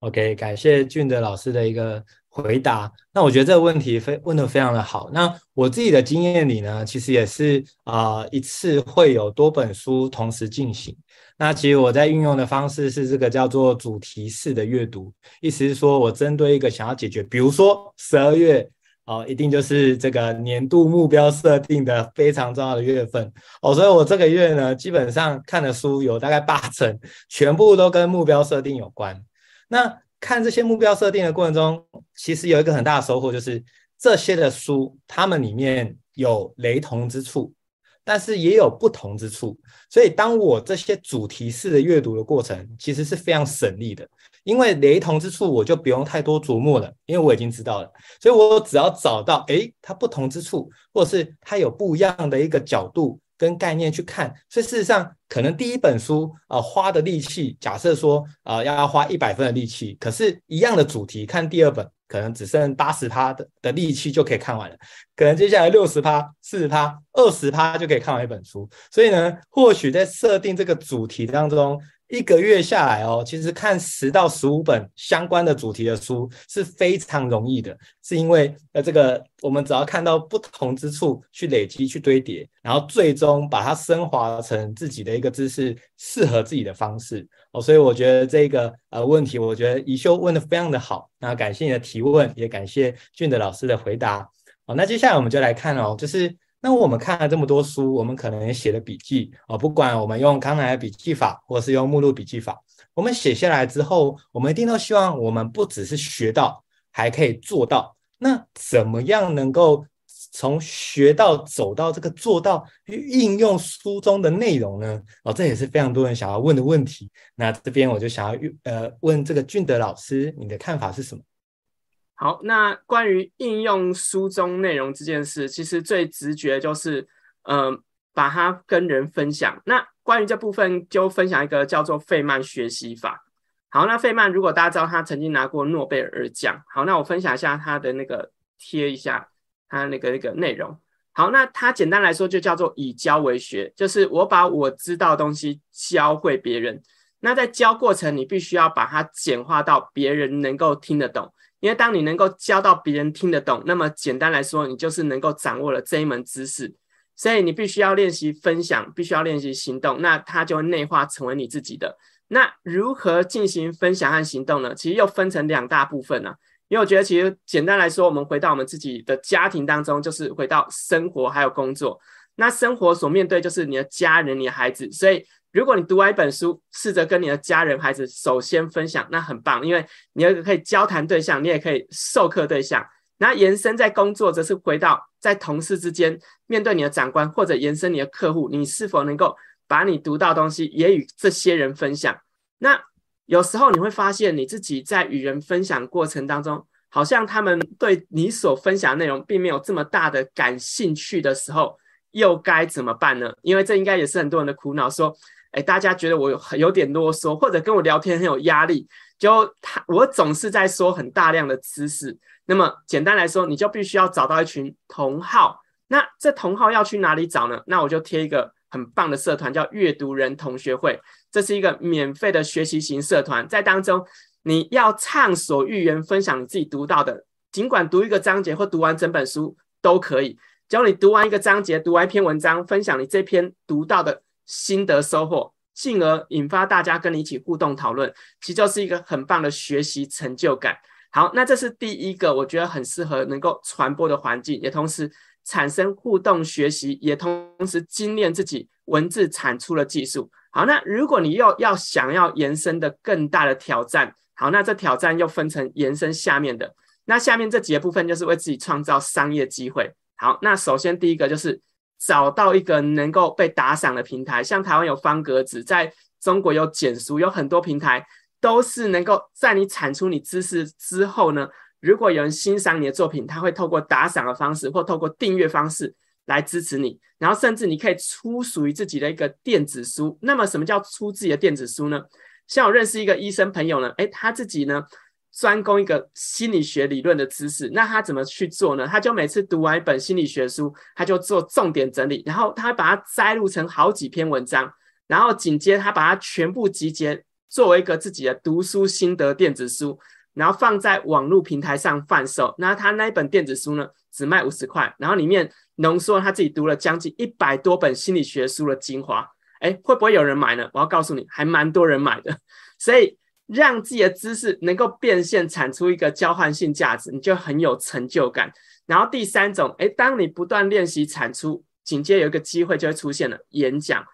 OK，感谢俊德老师的一个回答。那我觉得这个问题非问得非常的好。那我自己的经验里呢，其实也是啊、一次会有多本书同时进行。那其实我在运用的方式是这个叫做主题式的阅读，意思是说我针对一个想要解决，比如说十二月哦，一定就是这个年度目标设定的非常重要的月份哦，所以我这个月呢，基本上看的书有大概八成，全部都跟目标设定有关。那看这些目标设定的过程中，其实有一个很大的收获，就是这些的书，它们里面有雷同之处，但是也有不同之处。所以，当我这些主题式的阅读的过程，其实是非常省力的，因为雷同之处我就不用太多琢磨了，因为我已经知道了。所以我只要找到，诶，它不同之处，或者是它有不一样的一个角度。跟概念去看，所以事实上，可能第一本书、呃、花的力气，假设说、呃、要花一百分的力气，可是一样的主题，看第二本可能只剩八十趴的的力气就可以看完了，可能接下来六十趴、四十趴、二十趴就可以看完一本书。所以呢，或许在设定这个主题当中。一个月下来哦，其实看十到十五本相关的主题的书是非常容易的，是因为呃，这个我们只要看到不同之处去累积、去堆叠，然后最终把它升华成自己的一个知识，适合自己的方式哦。所以我觉得这个呃问题，我觉得宜修问的非常的好。那感谢你的提问，也感谢俊德老师的回答。好，那接下来我们就来看哦，就是。那我们看了这么多书，我们可能写了笔记啊，不管我们用康乃尔笔记法，或是用目录笔记法，我们写下来之后，我们一定都希望我们不只是学到，还可以做到。那怎么样能够从学到走到这个做到，应用书中的内容呢？哦，这也是非常多人想要问的问题。那这边我就想要呃问这个俊德老师，你的看法是什么？好，那关于应用书中内容这件事，其实最直觉就是，嗯、把它跟人分享。那关于这部分，就分享一个叫做费曼学习法。好，那费曼如果大家知道他曾经拿过诺贝尔奖，好，那我分享一下他的那个贴一下他那个那个内容。好，那他简单来说就叫做以教为学，就是我把我知道的东西教会别人。那在教过程，你必须要把它简化到别人能够听得懂。因为当你能够教到别人听得懂，那么简单来说，你就是能够掌握了这一门知识。所以你必须要练习分享，必须要练习行动，那它就会内化成为你自己的。那如何进行分享和行动呢？其实又分成两大部分呢、因为我觉得，其实简单来说，我们回到我们自己的家庭当中，就是回到生活还有工作。那生活所面对就是你的家人、你的孩子，所以。如果你读完一本书，试着跟你的家人、孩子首先分享，那很棒，因为你有个可以交谈对象，你也可以授课对象。那延伸在工作，则是回到在同事之间，面对你的长官或者延伸你的客户，你是否能够把你读到东西也与这些人分享？那有时候你会发现，你自己在与人分享过程当中，好像他们对你所分享的内容并没有这么大的感兴趣的时候。又该怎么办呢？因为这应该也是很多人的苦恼，说，哎，大家觉得我有有点啰嗦，或者跟我聊天很有压力，就他我总是在说很大量的知识。那么简单来说，你就必须要找到一群同好。那这同好要去哪里找呢？那我就贴一个很棒的社团，叫阅读人同学会。这是一个免费的学习型社团，在当中你要畅所欲言，分享你自己读到的，尽管读一个章节或读完整本书都可以。只要你读完一个章节，读完一篇文章，分享你这篇读到的心得收获，进而引发大家跟你一起互动讨论，其实就是一个很棒的学习成就感。好，那这是第一个，我觉得很适合能够传播的环境，也同时产生互动学习，也同时精炼自己文字产出的技术。好，那如果你又要想要延伸的更大的挑战，好，那这挑战又分成延伸下面的，那下面这几个部分就是为自己创造商业机会。好，那首先第一个就是找到一个能够被打赏的平台，像台湾有方格子，在中国有简书，有很多平台。都是能够在你产出你知识之后呢，如果有人欣赏你的作品，他会透过打赏的方式或透过订阅方式来支持你，然后甚至你可以出属于自己的一个电子书。那么什么叫出自己的电子书呢？像我认识一个医生朋友呢，诶，他自己呢专攻一个心理学理论的知识，那他怎么去做呢？他就每次读完一本心理学书，他就做重点整理，然后他把它摘录成好几篇文章，然后紧接他把它全部集结。作为一个自己的读书心得电子书，然后放在网络平台上贩售。那他那一本电子书呢，只卖五十块，然后里面浓缩他自己读了将近一百多本心理学书的精华。哎，会不会有人买呢？我要告诉你，还蛮多人买的。所以让自己的知识能够变现，产出一个交换性价值，你就很有成就感。然后第三种，哎，当你不断练习产出，紧接有一个机会就会出现了，演讲。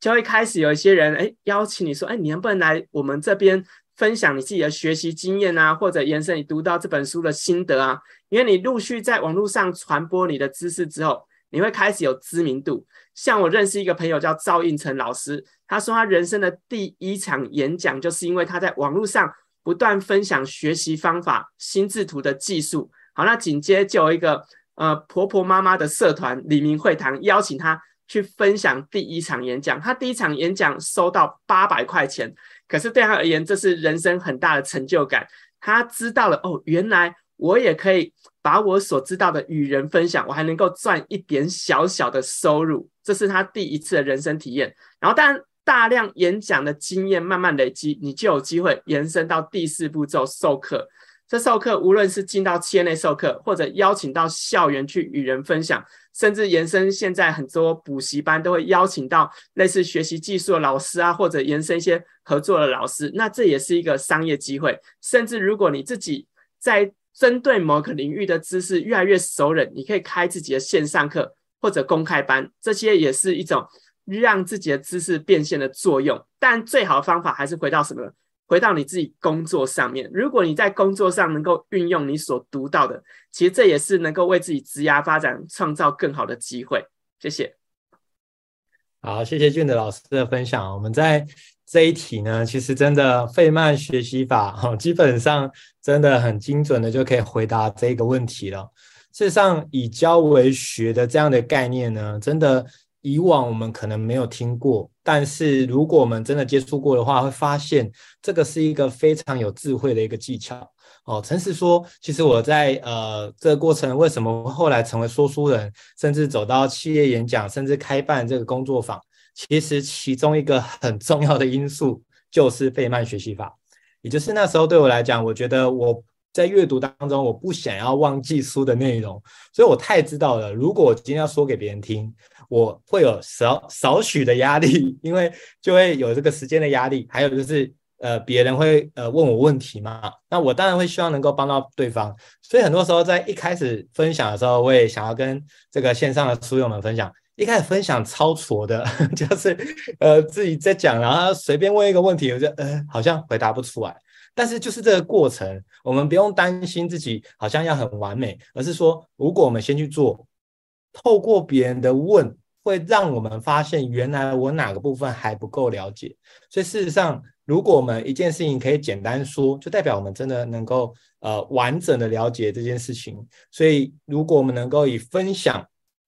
就会开始有一些人哎邀请你说哎，你能不能来我们这边分享你自己的学习经验啊，或者延伸你读到这本书的心得啊？因为你陆续在网络上传播你的知识之后，你会开始有知名度。像我认识一个朋友叫赵应成老师，他说他人生的第一场演讲，就是因为他在网络上不断分享学习方法、心智图的技术。好，那紧接就有一个呃婆婆妈妈的社团李明会堂邀请他。去分享第一场演讲，他第一场演讲收到八百块钱，可是对他而言，这是人生很大的成就感。他知道了哦，原来我也可以把我所知道的与人分享，我还能够赚一点小小的收入，这是他第一次的人生体验。然后，当大量演讲的经验慢慢累积，你就有机会延伸到第四步骤授课。这授课无论是进到企业内授课，或者邀请到校园去与人分享，甚至延伸，现在很多补习班都会邀请到类似学习技术的老师啊，或者延伸一些合作的老师，那这也是一个商业机会。甚至如果你自己在针对某个领域的知识越来越熟稔，你可以开自己的线上课或者公开班，这些也是一种让自己的知识变现的作用。但最好的方法还是回到什么呢？回到你自己工作上面，如果你在工作上能够运用你所读到的，其实这也是能够为自己职涯发展创造更好的机会。谢谢。好，谢谢俊德老师的分享。我们在这一题呢，其实真的费曼学习法哈，基本上真的很精准的就可以回答这个问题了。事实上，以教为学的这样的概念呢，真的。以往我们可能没有听过，但是如果我们真的接触过的话，会发现这个是一个非常有智慧的一个技巧。哦，诚实说，其实我在呃这个过程，为什么后来成为说书人，甚至走到企业演讲，甚至开办这个工作坊，其实其中一个很重要的因素就是费曼学习法，也就是那时候对我来讲，我觉得我。在阅读当中，我不想要忘记书的内容，所以我太知道了。如果我今天要说给别人听，我会有少少许的压力，因为就会有这个时间的压力，还有就是呃，别人会呃问我问题嘛。那我当然会希望能够帮到对方，所以很多时候在一开始分享的时候，我也想要跟这个线上的书友们分享。一开始分享超挫的，就是呃自己在讲，然后随便问一个问题，我就呃好像回答不出来。但是就是这个过程，我们不用担心自己好像要很完美，而是说，如果我们先去做，透过别人的问，会让我们发现原来我哪个部分还不够了解。所以事实上，如果我们一件事情可以简单说，就代表我们真的能够呃完整的了解这件事情。所以如果我们能够以分享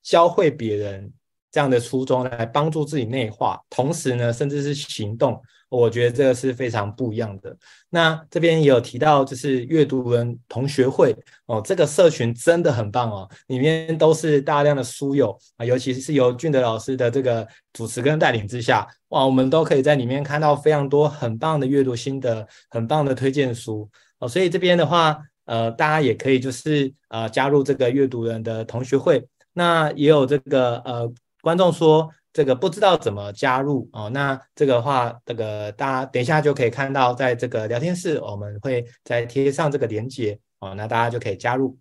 教会别人。这样的初衷来帮助自己内化，同时呢，甚至是行动，我觉得这个是非常不一样的。那这边也有提到，就是阅读人同学会哦，这个社群真的很棒哦，里面都是大量的书友啊，尤其是由俊德老师的这个主持跟带领之下，哇，我们都可以在里面看到非常多很棒的阅读心得，很棒的推荐书哦。所以这边的话，呃，大家也可以就是呃加入这个阅读人的同学会。那也有这个呃。观众说：“这个不知道怎么加入哦，那这个话，这个大家等一下就可以看到，在这个聊天室，我们会再贴上这个连接哦，那大家就可以加入。”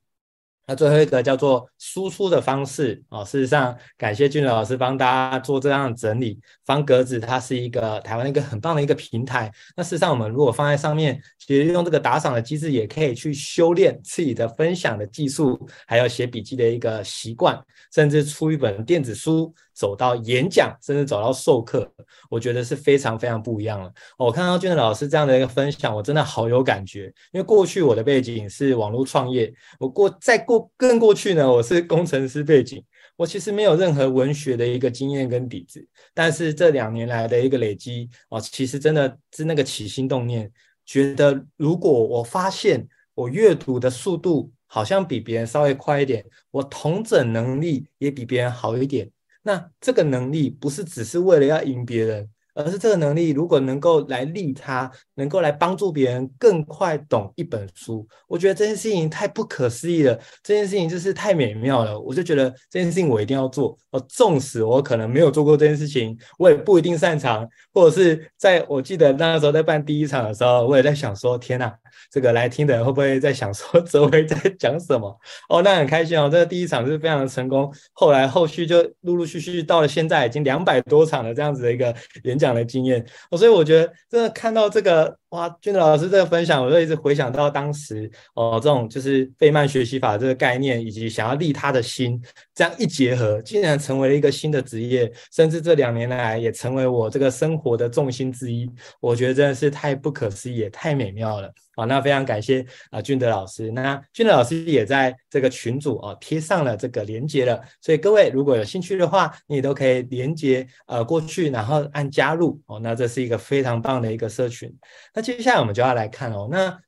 那最后一个叫做输出的方式哦，事实上感谢俊老师帮大家做这样的整理。方格子它是一个台湾一个很棒的一个平台。那事实上我们如果放在上面，其实用这个打赏的机制，也可以去修炼自己的分享的技术，还有写笔记的一个习惯，甚至出一本电子书，走到演讲，甚至走到授课，我觉得是非常非常不一样了。我看到俊德老师这样的一个分享，我真的好有感觉，因为过去我的背景是网络创业，我过再过。更过去呢，我是工程师背景，我其实没有任何文学的一个经验跟底子，但是这两年来的一个累积哦，其实真的是那个起心动念，觉得如果我发现我阅读的速度好像比别人稍微快一点，我同整能力也比别人好一点，那这个能力不是只是为了要赢别人。而是这个能力，如果能够来利他，能够来帮助别人更快懂一本书，我觉得这件事情太不可思议了。这件事情就是太美妙了，我就觉得这件事情我一定要做。哦，纵使我可能没有做过这件事情，我也不一定擅长，或者是在我记得那个时候在办第一场的时候，我也在想说：天哪，这个来听的人会不会在想说 周围在讲什么？哦，那很开心哦，这个第一场是非常的成功。后来后续就陆陆续续到了现在已经两百多场的这样子的一个演讲。这样的经验，所以我觉得真的看到这个哇，俊德老师这个分享，我就一直回想到当时哦，这种就是费曼学习法这个概念，以及想要利他的心，这样一结合，竟然成为了一个新的职业，甚至这两年来也成为我这个生活的重心之一。我觉得真的是太不可思议，也太美妙了。好，那非常感谢啊，俊德老师。那俊德老师也在这个群组哦贴上了这个连接了，所以各位如果有兴趣的话，你都可以连接呃过去，然后按加入哦。那这是一个非常棒的一个社群。那接下来我们就要来看哦，那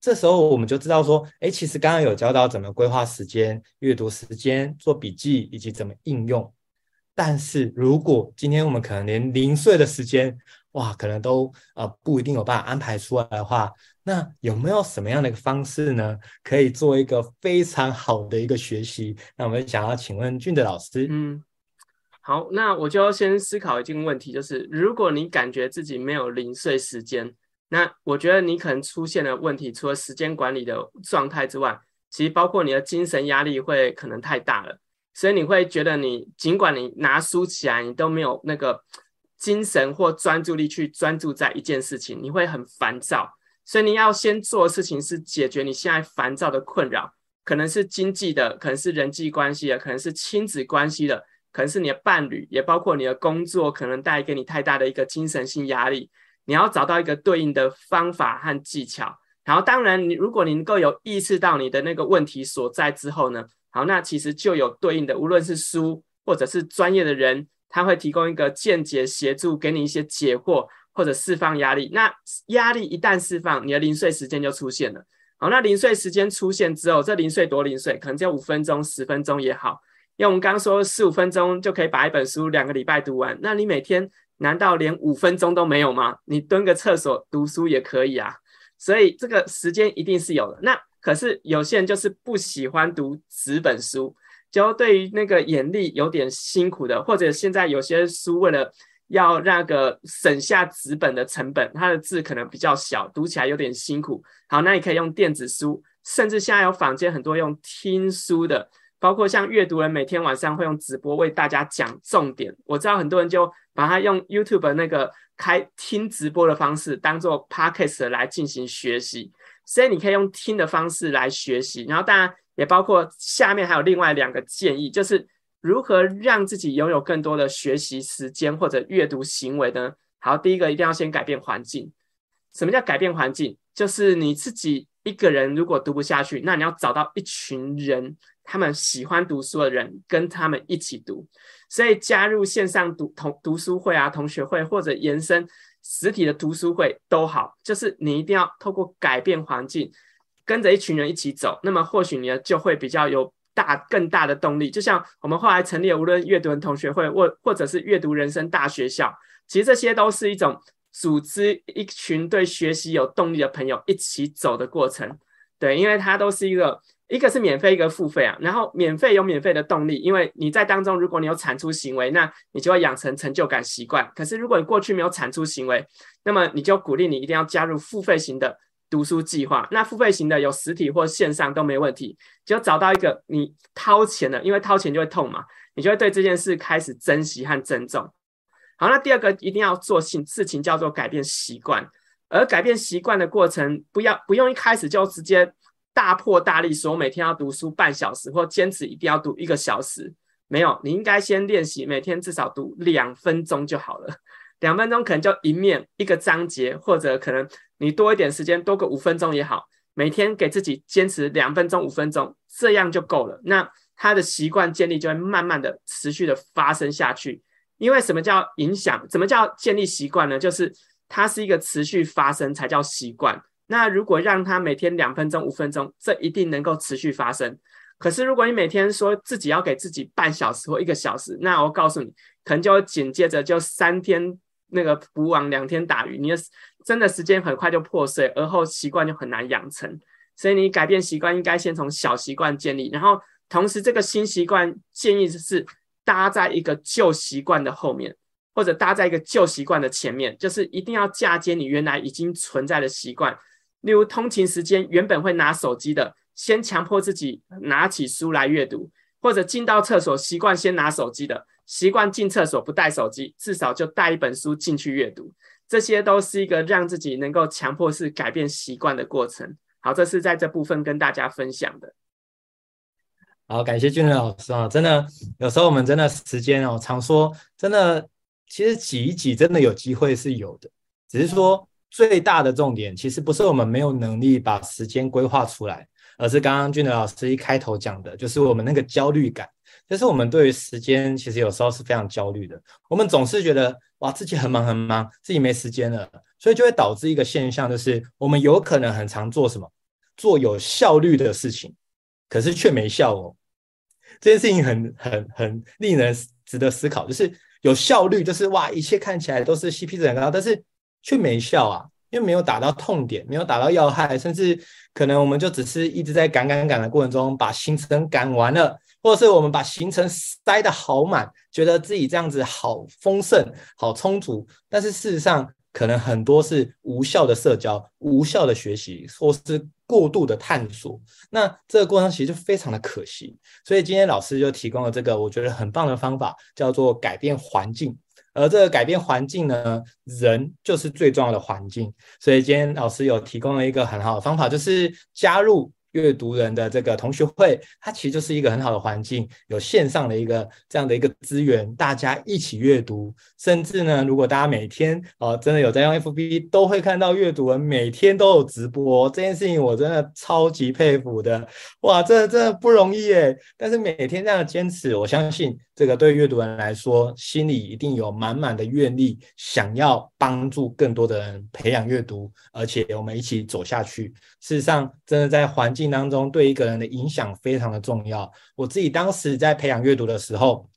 这时候我们就知道说，哎，其实刚刚有教到怎么规划时间、阅读时间、做笔记以及怎么应用。但是如果今天我们可能连零碎的时间，哇，可能都呃不一定有办法安排出来的话。那有没有什么样的一个方式呢？可以做一个非常好的一个学习？那我们想要请问俊的老师。嗯，好，那我就要先思考一个问题，就是如果你感觉自己没有零碎时间，那我觉得你可能出现的问题，除了时间管理的状态之外，其实包括你的精神压力会可能太大了，所以你会觉得你尽管你拿书起来，你都没有那个精神或专注力去专注在一件事情，你会很烦躁。所以你要先做的事情是解决你现在烦躁的困扰，可能是经济的，可能是人际关系的，可能是亲子关系的，可能是你的伴侣，也包括你的工作，可能带给你太大的一个精神性压力。你要找到一个对应的方法和技巧。然后，当然，你如果你能够有意识到你的那个问题所在之后呢，好，那其实就有对应的，无论是书或者是专业的人，他会提供一个间接协助，给你一些解惑。或者释放压力，那压力一旦释放，你的零碎时间就出现了。好，那零碎时间出现之后，这零碎多零碎，可能只有五分钟、十分钟也好。因为我们刚刚说四五分钟就可以把一本书两个礼拜读完，那你每天难道连五分钟都没有吗？你蹲个厕所读书也可以啊。所以这个时间一定是有的。那可是有些人就是不喜欢读纸本书，就对于那个眼力有点辛苦的，或者现在有些书为了要那个省下纸本的成本，它的字可能比较小，读起来有点辛苦。好，那你可以用电子书，甚至现在有坊间很多用听书的，包括像阅读人每天晚上会用直播为大家讲重点。我知道很多人就把它用 YouTube 那个开听直播的方式当做 Podcast 来进行学习，所以你可以用听的方式来学习。然后当然也包括下面还有另外两个建议，就是。如何让自己拥有更多的学习时间或者阅读行为呢？好，第一个一定要先改变环境。什么叫改变环境？就是你自己一个人如果读不下去，那你要找到一群人，他们喜欢读书的人跟他们一起读。所以加入线上读同读书会啊、同学会或者延伸实体的读书会都好，就是你一定要透过改变环境，跟着一群人一起走，那么或许你就会比较有大更大的动力。就像我们后来成立无论阅读人同学会或或者是阅读人生大学校，其实这些都是一种组织一群对学习有动力的朋友一起走的过程。对，因为它都是一个。一个是免费，一个付费啊。然后免费有免费的动力，因为你在当中，如果你有产出行为，那你就会养成成就感习惯。可是如果你过去没有产出行为，那么你就鼓励你一定要加入付费型的读书计划。那付费型的有实体或线上都没问题，就找到一个你掏钱的，因为掏钱就会痛嘛，你就会对这件事开始珍惜和珍重。好，那第二个一定要做性事情叫做改变习惯，而改变习惯的过程，不要不用一开始就直接。大破大立说，每天要读书半小时，或坚持一定要读一个小时，没有，你应该先练习，每天至少读两分钟就好了。两分钟可能就一面一个章节，或者可能你多一点时间，多个五分钟也好，每天给自己坚持两分钟、五分钟，这样就够了。那他的习惯建立就会慢慢的、持续的发生下去。因为什么叫影响？怎么叫建立习惯呢？就是它是一个持续发生才叫习惯。那如果让他每天两分钟、五分钟，这一定能够持续发生。可是如果你每天说自己要给自己半小时或一个小时，那我告诉你，可能就紧接着就三天那个捕网，两天打鱼，你的真的时间很快就破碎，而后习惯就很难养成。所以你改变习惯应该先从小习惯建立，然后同时这个新习惯建议是搭在一个旧习惯的后面，或者搭在一个旧习惯的前面，就是一定要嫁接你原来已经存在的习惯。例如通勤时间原本会拿手机的，先强迫自己拿起书来阅读，或者进到厕所习惯先拿手机的，习惯进厕所不带手机，至少就带一本书进去阅读。这些都是一个让自己能够强迫式改变习惯的过程。好，这是在这部分跟大家分享的。好，感谢俊仁老师啊，真的有时候我们真的时间哦，常说真的，其实挤一挤真的有机会是有的，只是说。最大的重点其实不是我们没有能力把时间规划出来，而是刚刚俊德老师一开头讲的，就是我们那个焦虑感，就是我们对于时间其实有时候是非常焦虑的。我们总是觉得哇，自己很忙很忙，自己没时间了，所以就会导致一个现象，就是我们有可能很常做什么，做有效率的事情，可是却没效哦。这件事情很很很令人值得思考，就是有效率，就是哇，一切看起来都是 CP 值很高，但是。却没效啊，因为没有打到痛点，没有打到要害，甚至可能我们就只是一直在赶赶赶的过程中把行程赶完了，或是我们把行程塞得好满，觉得自己这样子好丰盛、好充足，但是事实上可能很多是无效的社交、无效的学习，或是过度的探索。那这个过程其实就非常的可惜。所以今天老师就提供了这个我觉得很棒的方法，叫做改变环境。而这个改变环境呢，人就是最重要的环境。所以今天老师有提供了一个很好的方法，就是加入。阅读人的这个同学会，它其实就是一个很好的环境，有线上的一个这样的一个资源，大家一起阅读。甚至呢，如果大家每天哦、呃、真的有在用 FB，都会看到阅读人每天都有直播这件事情，我真的超级佩服的。哇，这真的不容易耶！但是每天这样的坚持，我相信这个对阅读人来说，心里一定有满满的愿力，想要帮助更多的人培养阅读，而且我们一起走下去。事实上，真的在环境当中对一个人的影响非常的重要。我自己当时在培养阅读的时候，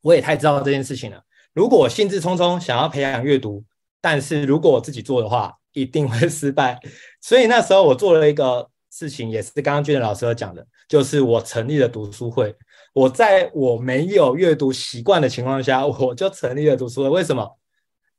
我也太知道这件事情了。如果我兴致冲冲想要培养阅读，但是如果我自己做的话，一定会 失败。所以那时候我做了一个事情，也是刚刚俊仁老师讲的，就是我成立了读书会。我在我没有阅读习惯的情况下，我就成立了读书会。为什么？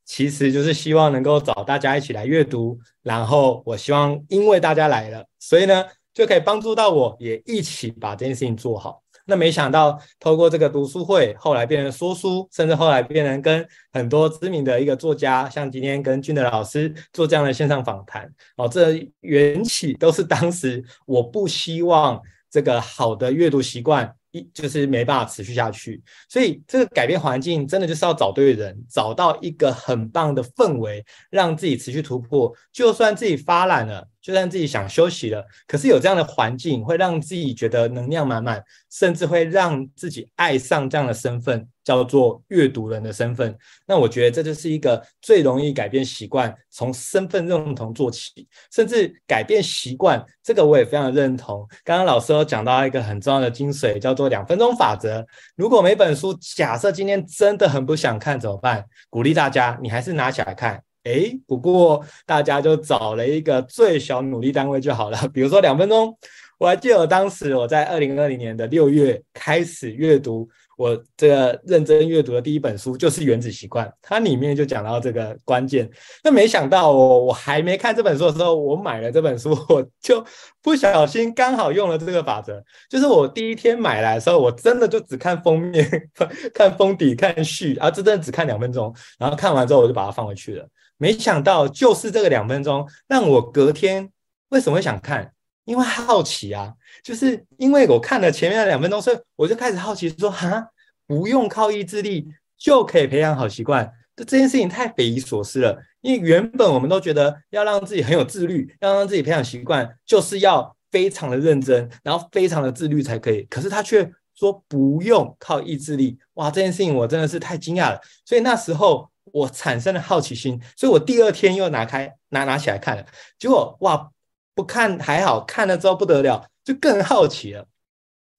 其实就是希望能够找大家一起来阅读，然后我希望因为大家来了，所以呢就可以帮助到我，也一起把这件事情做好。那没想到透过这个读书会，后来变成说书，甚至后来变成跟很多知名的一个作家，像今天跟俊德老师做这样的线上访谈。哦，这缘起都是当时我不希望这个好的阅读习惯。一就是没办法持续下去。所以这个改变环境，真的就是要找对人，找到一个很棒的氛围，让自己持续突破。就算自己发懒了。就算自己想休息了，可是有这样的环境，会让自己觉得能量满满，甚至会让自己爱上这样的身份，叫做阅读人的身份。那我觉得这就是一个最容易改变习惯，从身份认同做起，甚至改变习惯。这个我也非常认同。刚刚老师有讲到一个很重要的精髓，叫做两分钟法则。如果每本书假设今天真的很不想看怎么办？鼓励大家，你还是拿起来看。哎，不过大家就找了一个最小努力单位就好了，比如说两分钟。我还记得当时我在二零二零年的六月开始阅读，我这个认真阅读的第一本书就是《原子习惯》，它里面就讲到这个关键。那没想到我我还没看这本书的时候，我买了这本书，我就不小心刚好用了这个法则。就是我第一天买来的时候，我真的就只看封面、看封底、看序，啊，真的只看两分钟，然后看完之后我就把它放回去了。没想到就是这个两分钟，让我隔天为什么会想看？因为好奇啊，就是因为我看了前面的两分钟，所以我就开始好奇说，哈，不用靠意志力就可以培养好习惯，这这件事情太匪夷所思了。因为原本我们都觉得要让自己很有自律，要让自己培养习惯，就是要非常的认真，然后非常的自律才可以。可是他却说不用靠意志力，哇，这件事情我真的是太惊讶了。所以那时候。我产生了好奇心，所以我第二天又拿开拿拿起来看了，结果哇，不看还好，看了之后不得了，就更好奇了。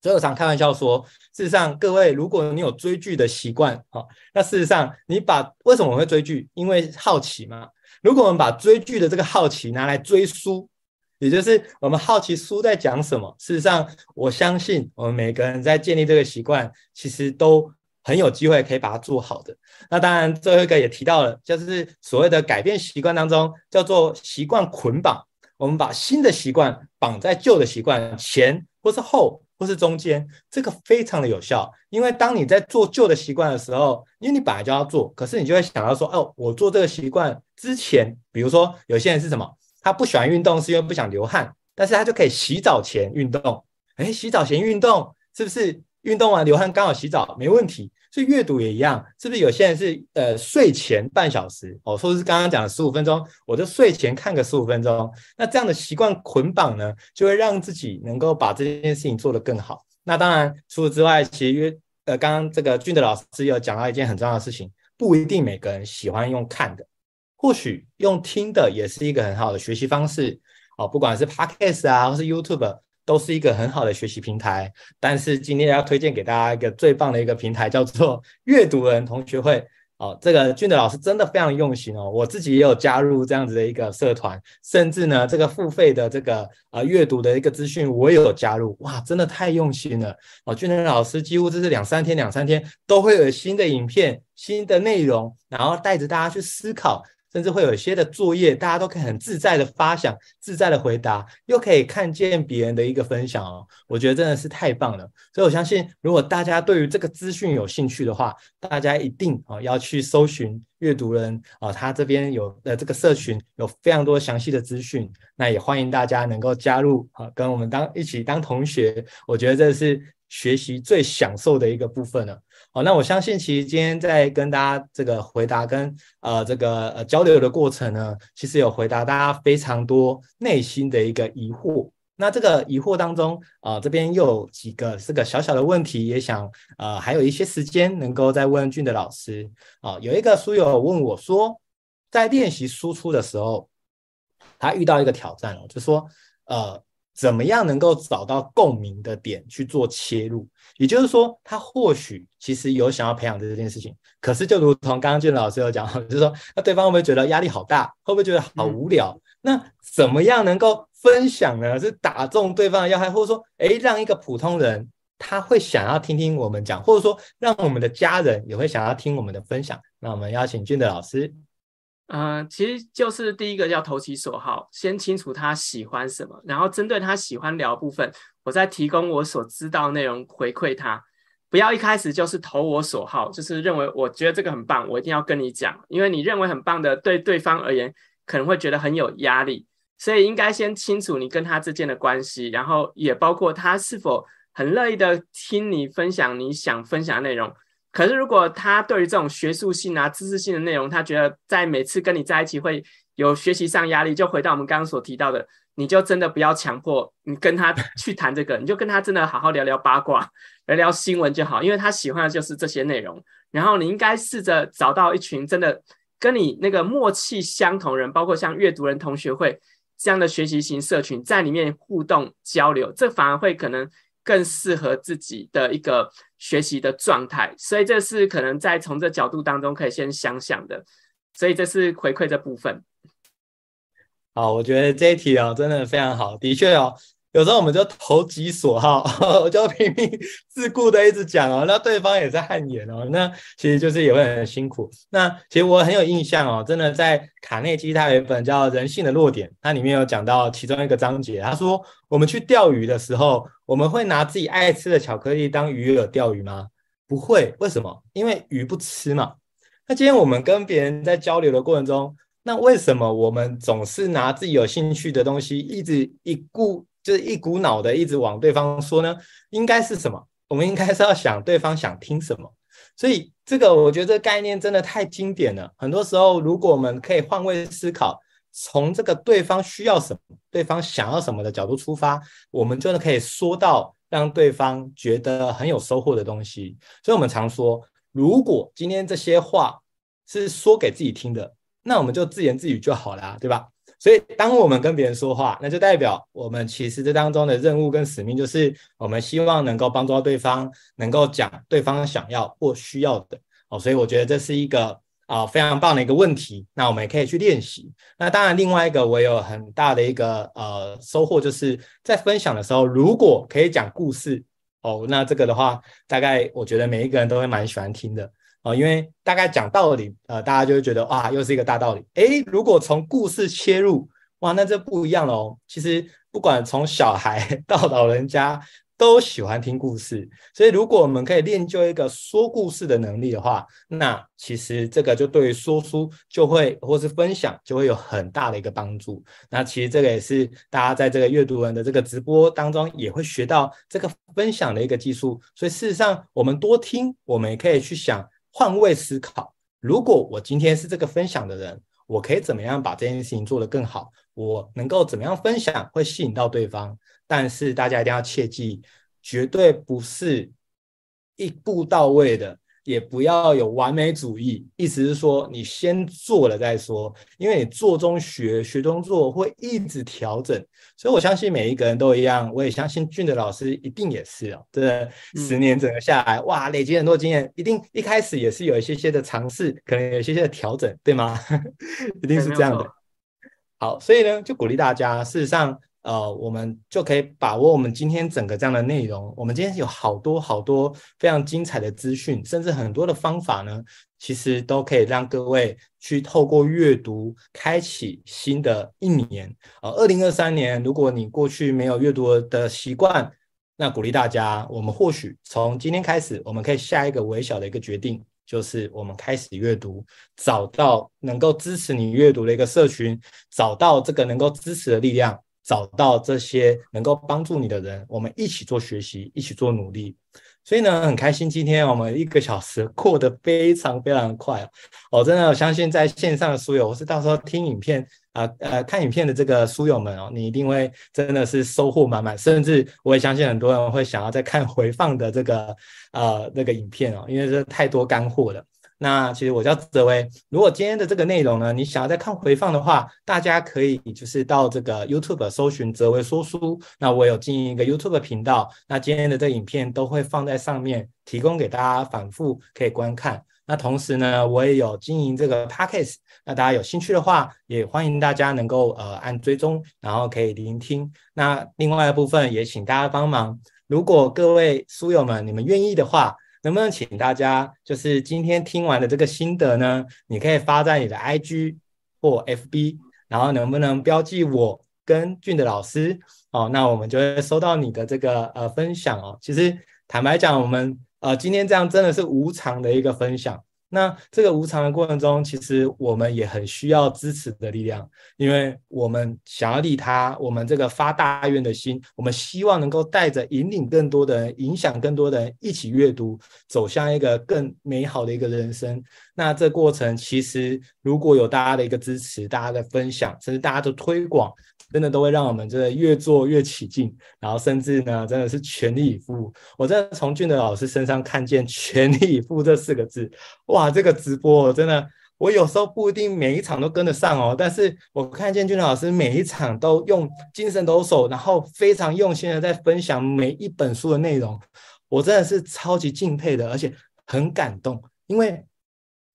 所以我常开玩笑说，事实上各位，如果你有追剧的习惯，好，那事实上你把为什么我会追剧？因为好奇嘛。如果我们把追剧的这个好奇拿来追书，也就是我们好奇书在讲什么，事实上我相信我们每个人在建立这个习惯，其实都。很有机会可以把它做好的。那当然，最后一个也提到了，就是所谓的改变习惯当中，叫做习惯捆绑。我们把新的习惯绑在旧的习惯前，或是后，或是中间，这个非常的有效。因为当你在做旧的习惯的时候，因为你本来就要做，可是你就会想到说，哦，我做这个习惯之前，比如说有些人是什么，他不喜欢运动，是因为不想流汗，但是他就可以洗澡前运动。诶，洗澡前运动是不是运动完流汗刚好洗澡没问题？所以阅读也一样，是不是有些人是呃睡前半小时哦，或者是刚刚讲的十五分钟，我就睡前看个十五分钟。那这样的习惯捆绑呢，就会让自己能够把这件事情做得更好。那当然，除此之外，其实呃刚刚这个俊德老师有讲到一件很重要的事情，不一定每个人喜欢用看的，或许用听的也是一个很好的学习方式哦，不管是 Podcast 啊，或是 YouTube。都是一个很好的学习平台，但是今天要推荐给大家一个最棒的一个平台，叫做阅读人同学会。哦，这个俊德老师真的非常用心哦，我自己也有加入这样子的一个社团，甚至呢，这个付费的这个呃阅读的一个资讯我也有加入，哇，真的太用心了哦！俊德老师几乎就是两三天两三天都会有新的影片、新的内容，然后带着大家去思考。甚至会有一些的作业，大家都可以很自在的发想、自在的回答，又可以看见别人的一个分享哦。我觉得真的是太棒了。所以我相信，如果大家对于这个资讯有兴趣的话，大家一定啊要去搜寻阅读人啊，他这边有呃这个社群有非常多详细的资讯。那也欢迎大家能够加入啊，跟我们当一起当同学。我觉得这是学习最享受的一个部分了。好，那我相信，其实今天在跟大家这个回答跟呃这个呃交流的过程呢，其实有回答大家非常多内心的一个疑惑。那这个疑惑当中啊、呃，这边又有几个这个小小的问题，也想呃还有一些时间能够再问俊的老师啊、有一个书友问我说，在练习输出的时候，他遇到一个挑战哦，就说呃。怎么样能够找到共鸣的点去做切入？也就是说，他或许其实有想要培养的这件事情，可是就如同刚刚俊老师有讲，就是说，那对方会不会觉得压力好大？会不会觉得好无聊？嗯、那怎么样能够分享呢？是打中对方的要害，或者说，哎，让一个普通人他会想要听听我们讲，或者说，让我们的家人也会想要听我们的分享。那我们邀请俊的老师。嗯、其实就是第一个要投其所好，先清楚他喜欢什么，然后针对他喜欢聊部分，我再提供我所知道的内容回馈他。不要一开始就是投我所好，就是认为我觉得这个很棒，我一定要跟你讲，因为你认为很棒的，对对方而言可能会觉得很有压力，所以应该先清楚你跟他之间的关系，然后也包括他是否很乐意的听你分享你想分享的内容。可是如果他对于这种学术性啊、知识性的内容，他觉得在每次跟你在一起会有学习上压力，就回到我们刚刚所提到的，你就真的不要强迫你跟他去谈这个，你就跟他真的好好聊聊八卦，聊聊新闻就好，因为他喜欢的就是这些内容。然后你应该试着找到一群真的跟你那个默契相同人，包括像阅读人同学会这样的学习型社群，在里面互动交流，这反而会可能更适合自己的一个学习的状态。所以这是可能在从这角度当中可以先想想的。所以这是回馈的部分。好，我觉得这一题哦，真的非常好，的确哦。有时候我们就投其所好，我就拼命自顾的一直讲哦，那对方也在汗颜哦，那其实就是也会很辛苦。那其实我很有印象哦，真的在卡内基他有一本叫《人性的弱点》，它里面有讲到其中一个章节，他说我们去钓鱼的时候，我们会拿自己爱吃的巧克力当鱼饵钓鱼吗？不会，为什么？因为鱼不吃嘛。那今天我们跟别人在交流的过程中，那为什么我们总是拿自己有兴趣的东西一直一顾？就是一股脑的一直往对方说呢，应该是什么？我们应该是要想对方想听什么。所以这个我觉得这个概念真的太经典了。很多时候，如果我们可以换位思考，从这个对方需要什么、对方想要什么的角度出发，我们真的可以说到让对方觉得很有收获的东西。所以我们常说，如果今天这些话是说给自己听的，那我们就自言自语就好了，对吧？所以，当我们跟别人说话，那就代表我们其实这当中的任务跟使命，就是我们希望能够帮助到对方，能够讲对方想要或需要的哦。所以，我觉得这是一个啊非常棒的一个问题。那我们也可以去练习。那当然，另外一个我有很大的一个呃收获，就是在分享的时候，如果可以讲故事哦，那这个的话，大概我觉得每一个人都会蛮喜欢听的。哦，因为大概讲道理，呃，大家就会觉得哇，又是一个大道理。诶，如果从故事切入，哇，那这不一样了哦。其实不管从小孩 到老人家都喜欢听故事，所以如果我们可以练就一个说故事的能力的话，那其实这个就对于说书就会或是分享就会有很大的一个帮助。那其实这个也是大家在这个阅读人的这个直播当中也会学到这个分享的一个技术。所以事实上，我们多听，我们也可以去想。换位思考，如果我今天是这个分享的人，我可以怎么样把这件事情做得更好？我能够怎么样分享会吸引到对方？但是大家一定要切记，绝对不是一步到位的。也不要有完美主义，意思是说你先做了再说，因为你做中学，学中做，会一直调整。所以我相信每一个人都一样，我也相信俊的老师一定也是哦。这十年整个下来，嗯、哇，累积很多经验，一定一开始也是有一些些的尝试，可能有一些些的调整，对吗？一定是这样的。好，所以呢，就鼓励大家，事实上。呃，我们就可以把握我们今天整个这样的内容。我们今天有好多好多非常精彩的资讯，甚至很多的方法呢，其实都可以让各位去透过阅读开启新的一年。呃，二零二三年，如果你过去没有阅读的习惯，那鼓励大家，我们或许从今天开始，我们可以下一个微小的一个决定，就是我们开始阅读，找到能够支持你阅读的一个社群，找到这个能够支持的力量。找到这些能够帮助你的人，我们一起做学习，一起做努力。所以呢，很开心今天我们一个小时过得非常非常快哦！我真的我相信在线上的书友，或是到时候听影片啊，呃看影片的这个书友们哦，你一定会真的是收获满满。甚至我也相信很多人会想要再看回放的这个呃那个影片哦，因为这太多干货了。那其实我叫泽维，如果今天的这个内容呢，你想要再看回放的话，大家可以就是到这个 YouTube 搜寻泽维说书。那我有经营一个 YouTube 频道，那今天的这影片都会放在上面，提供给大家反复可以观看。那同时呢，我也有经营这个 Podcast，那大家有兴趣的话，也欢迎大家能够呃按追踪，然后可以聆听。那另外一部分也请大家帮忙，如果各位书友们你们愿意的话。能不能请大家就是今天听完的这个心得呢？你可以发在你的 IG 或 FB，然后能不能标记我跟俊的老师哦？那我们就会收到你的这个呃分享哦。其实坦白讲，我们呃今天这样真的是无偿的一个分享，那这个无偿的过程中，其实我们也很需要支持的力量，因为我们想要利他，我们这个发大愿的心，我们希望能够带着引领更多的人，影响更多的人一起阅读，走向一个更美好的一个人生。那这过程其实如果有大家的一个支持，大家的分享，甚至大家的推广。真的都会让我们真的越做越起劲，然后甚至呢，真的是全力以赴。我真的从俊德老师身上看见“全力以赴”这四个字，哇，这个直播真的，我有时候不一定每一场都跟得上哦，但是我看见俊德老师每一场都用精神抖擞，然后非常用心的在分享每一本书的内容，我真的是超级敬佩的，而且很感动，因为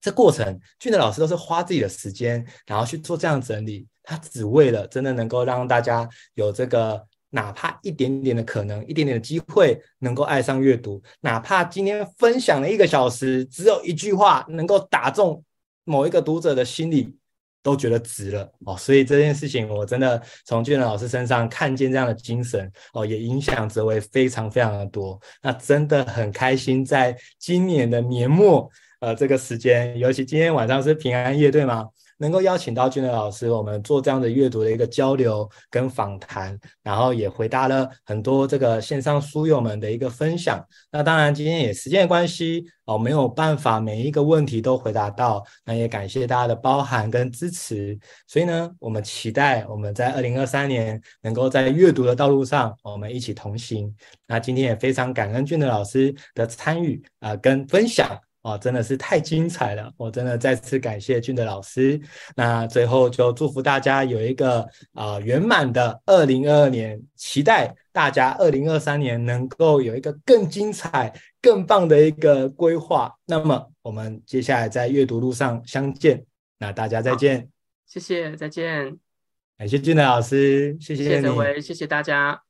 这过程俊德老师都是花自己的时间，然后去做这样整理。他只为了真的能够让大家有这个哪怕一点点的可能，一点点的机会，能够爱上阅读。哪怕今天分享了一个小时，只有一句话能够打中某一个读者的心里，都觉得值了哦。所以这件事情，我真的从俊仁老师身上看见这样的精神哦，也影响哲维非常非常的多。那真的很开心，在今年的年末，呃，这个时间，尤其今天晚上是平安夜，对吗？能够邀请到俊德老师，我们做这样的阅读的一个交流跟访谈，然后也回答了很多这个线上书友们的一个分享。那当然今天也时间关系哦，没有办法每一个问题都回答到。那也感谢大家的包涵跟支持。所以呢，我们期待我们在二零二三年能够在阅读的道路上，我们一起同行。那今天也非常感恩俊德老师的参与啊、跟分享。哦，真的是太精彩了！我真的再次感谢俊德老师。那最后就祝福大家有一个啊、呃、圆满的二零二二年，期待大家二零二三年能够有一个更精彩、更棒的一个规划。那么我们接下来在阅读路上相见。那大家再见，谢谢，再见。感谢俊德老师，谢谢你，谢谢，谢谢大家。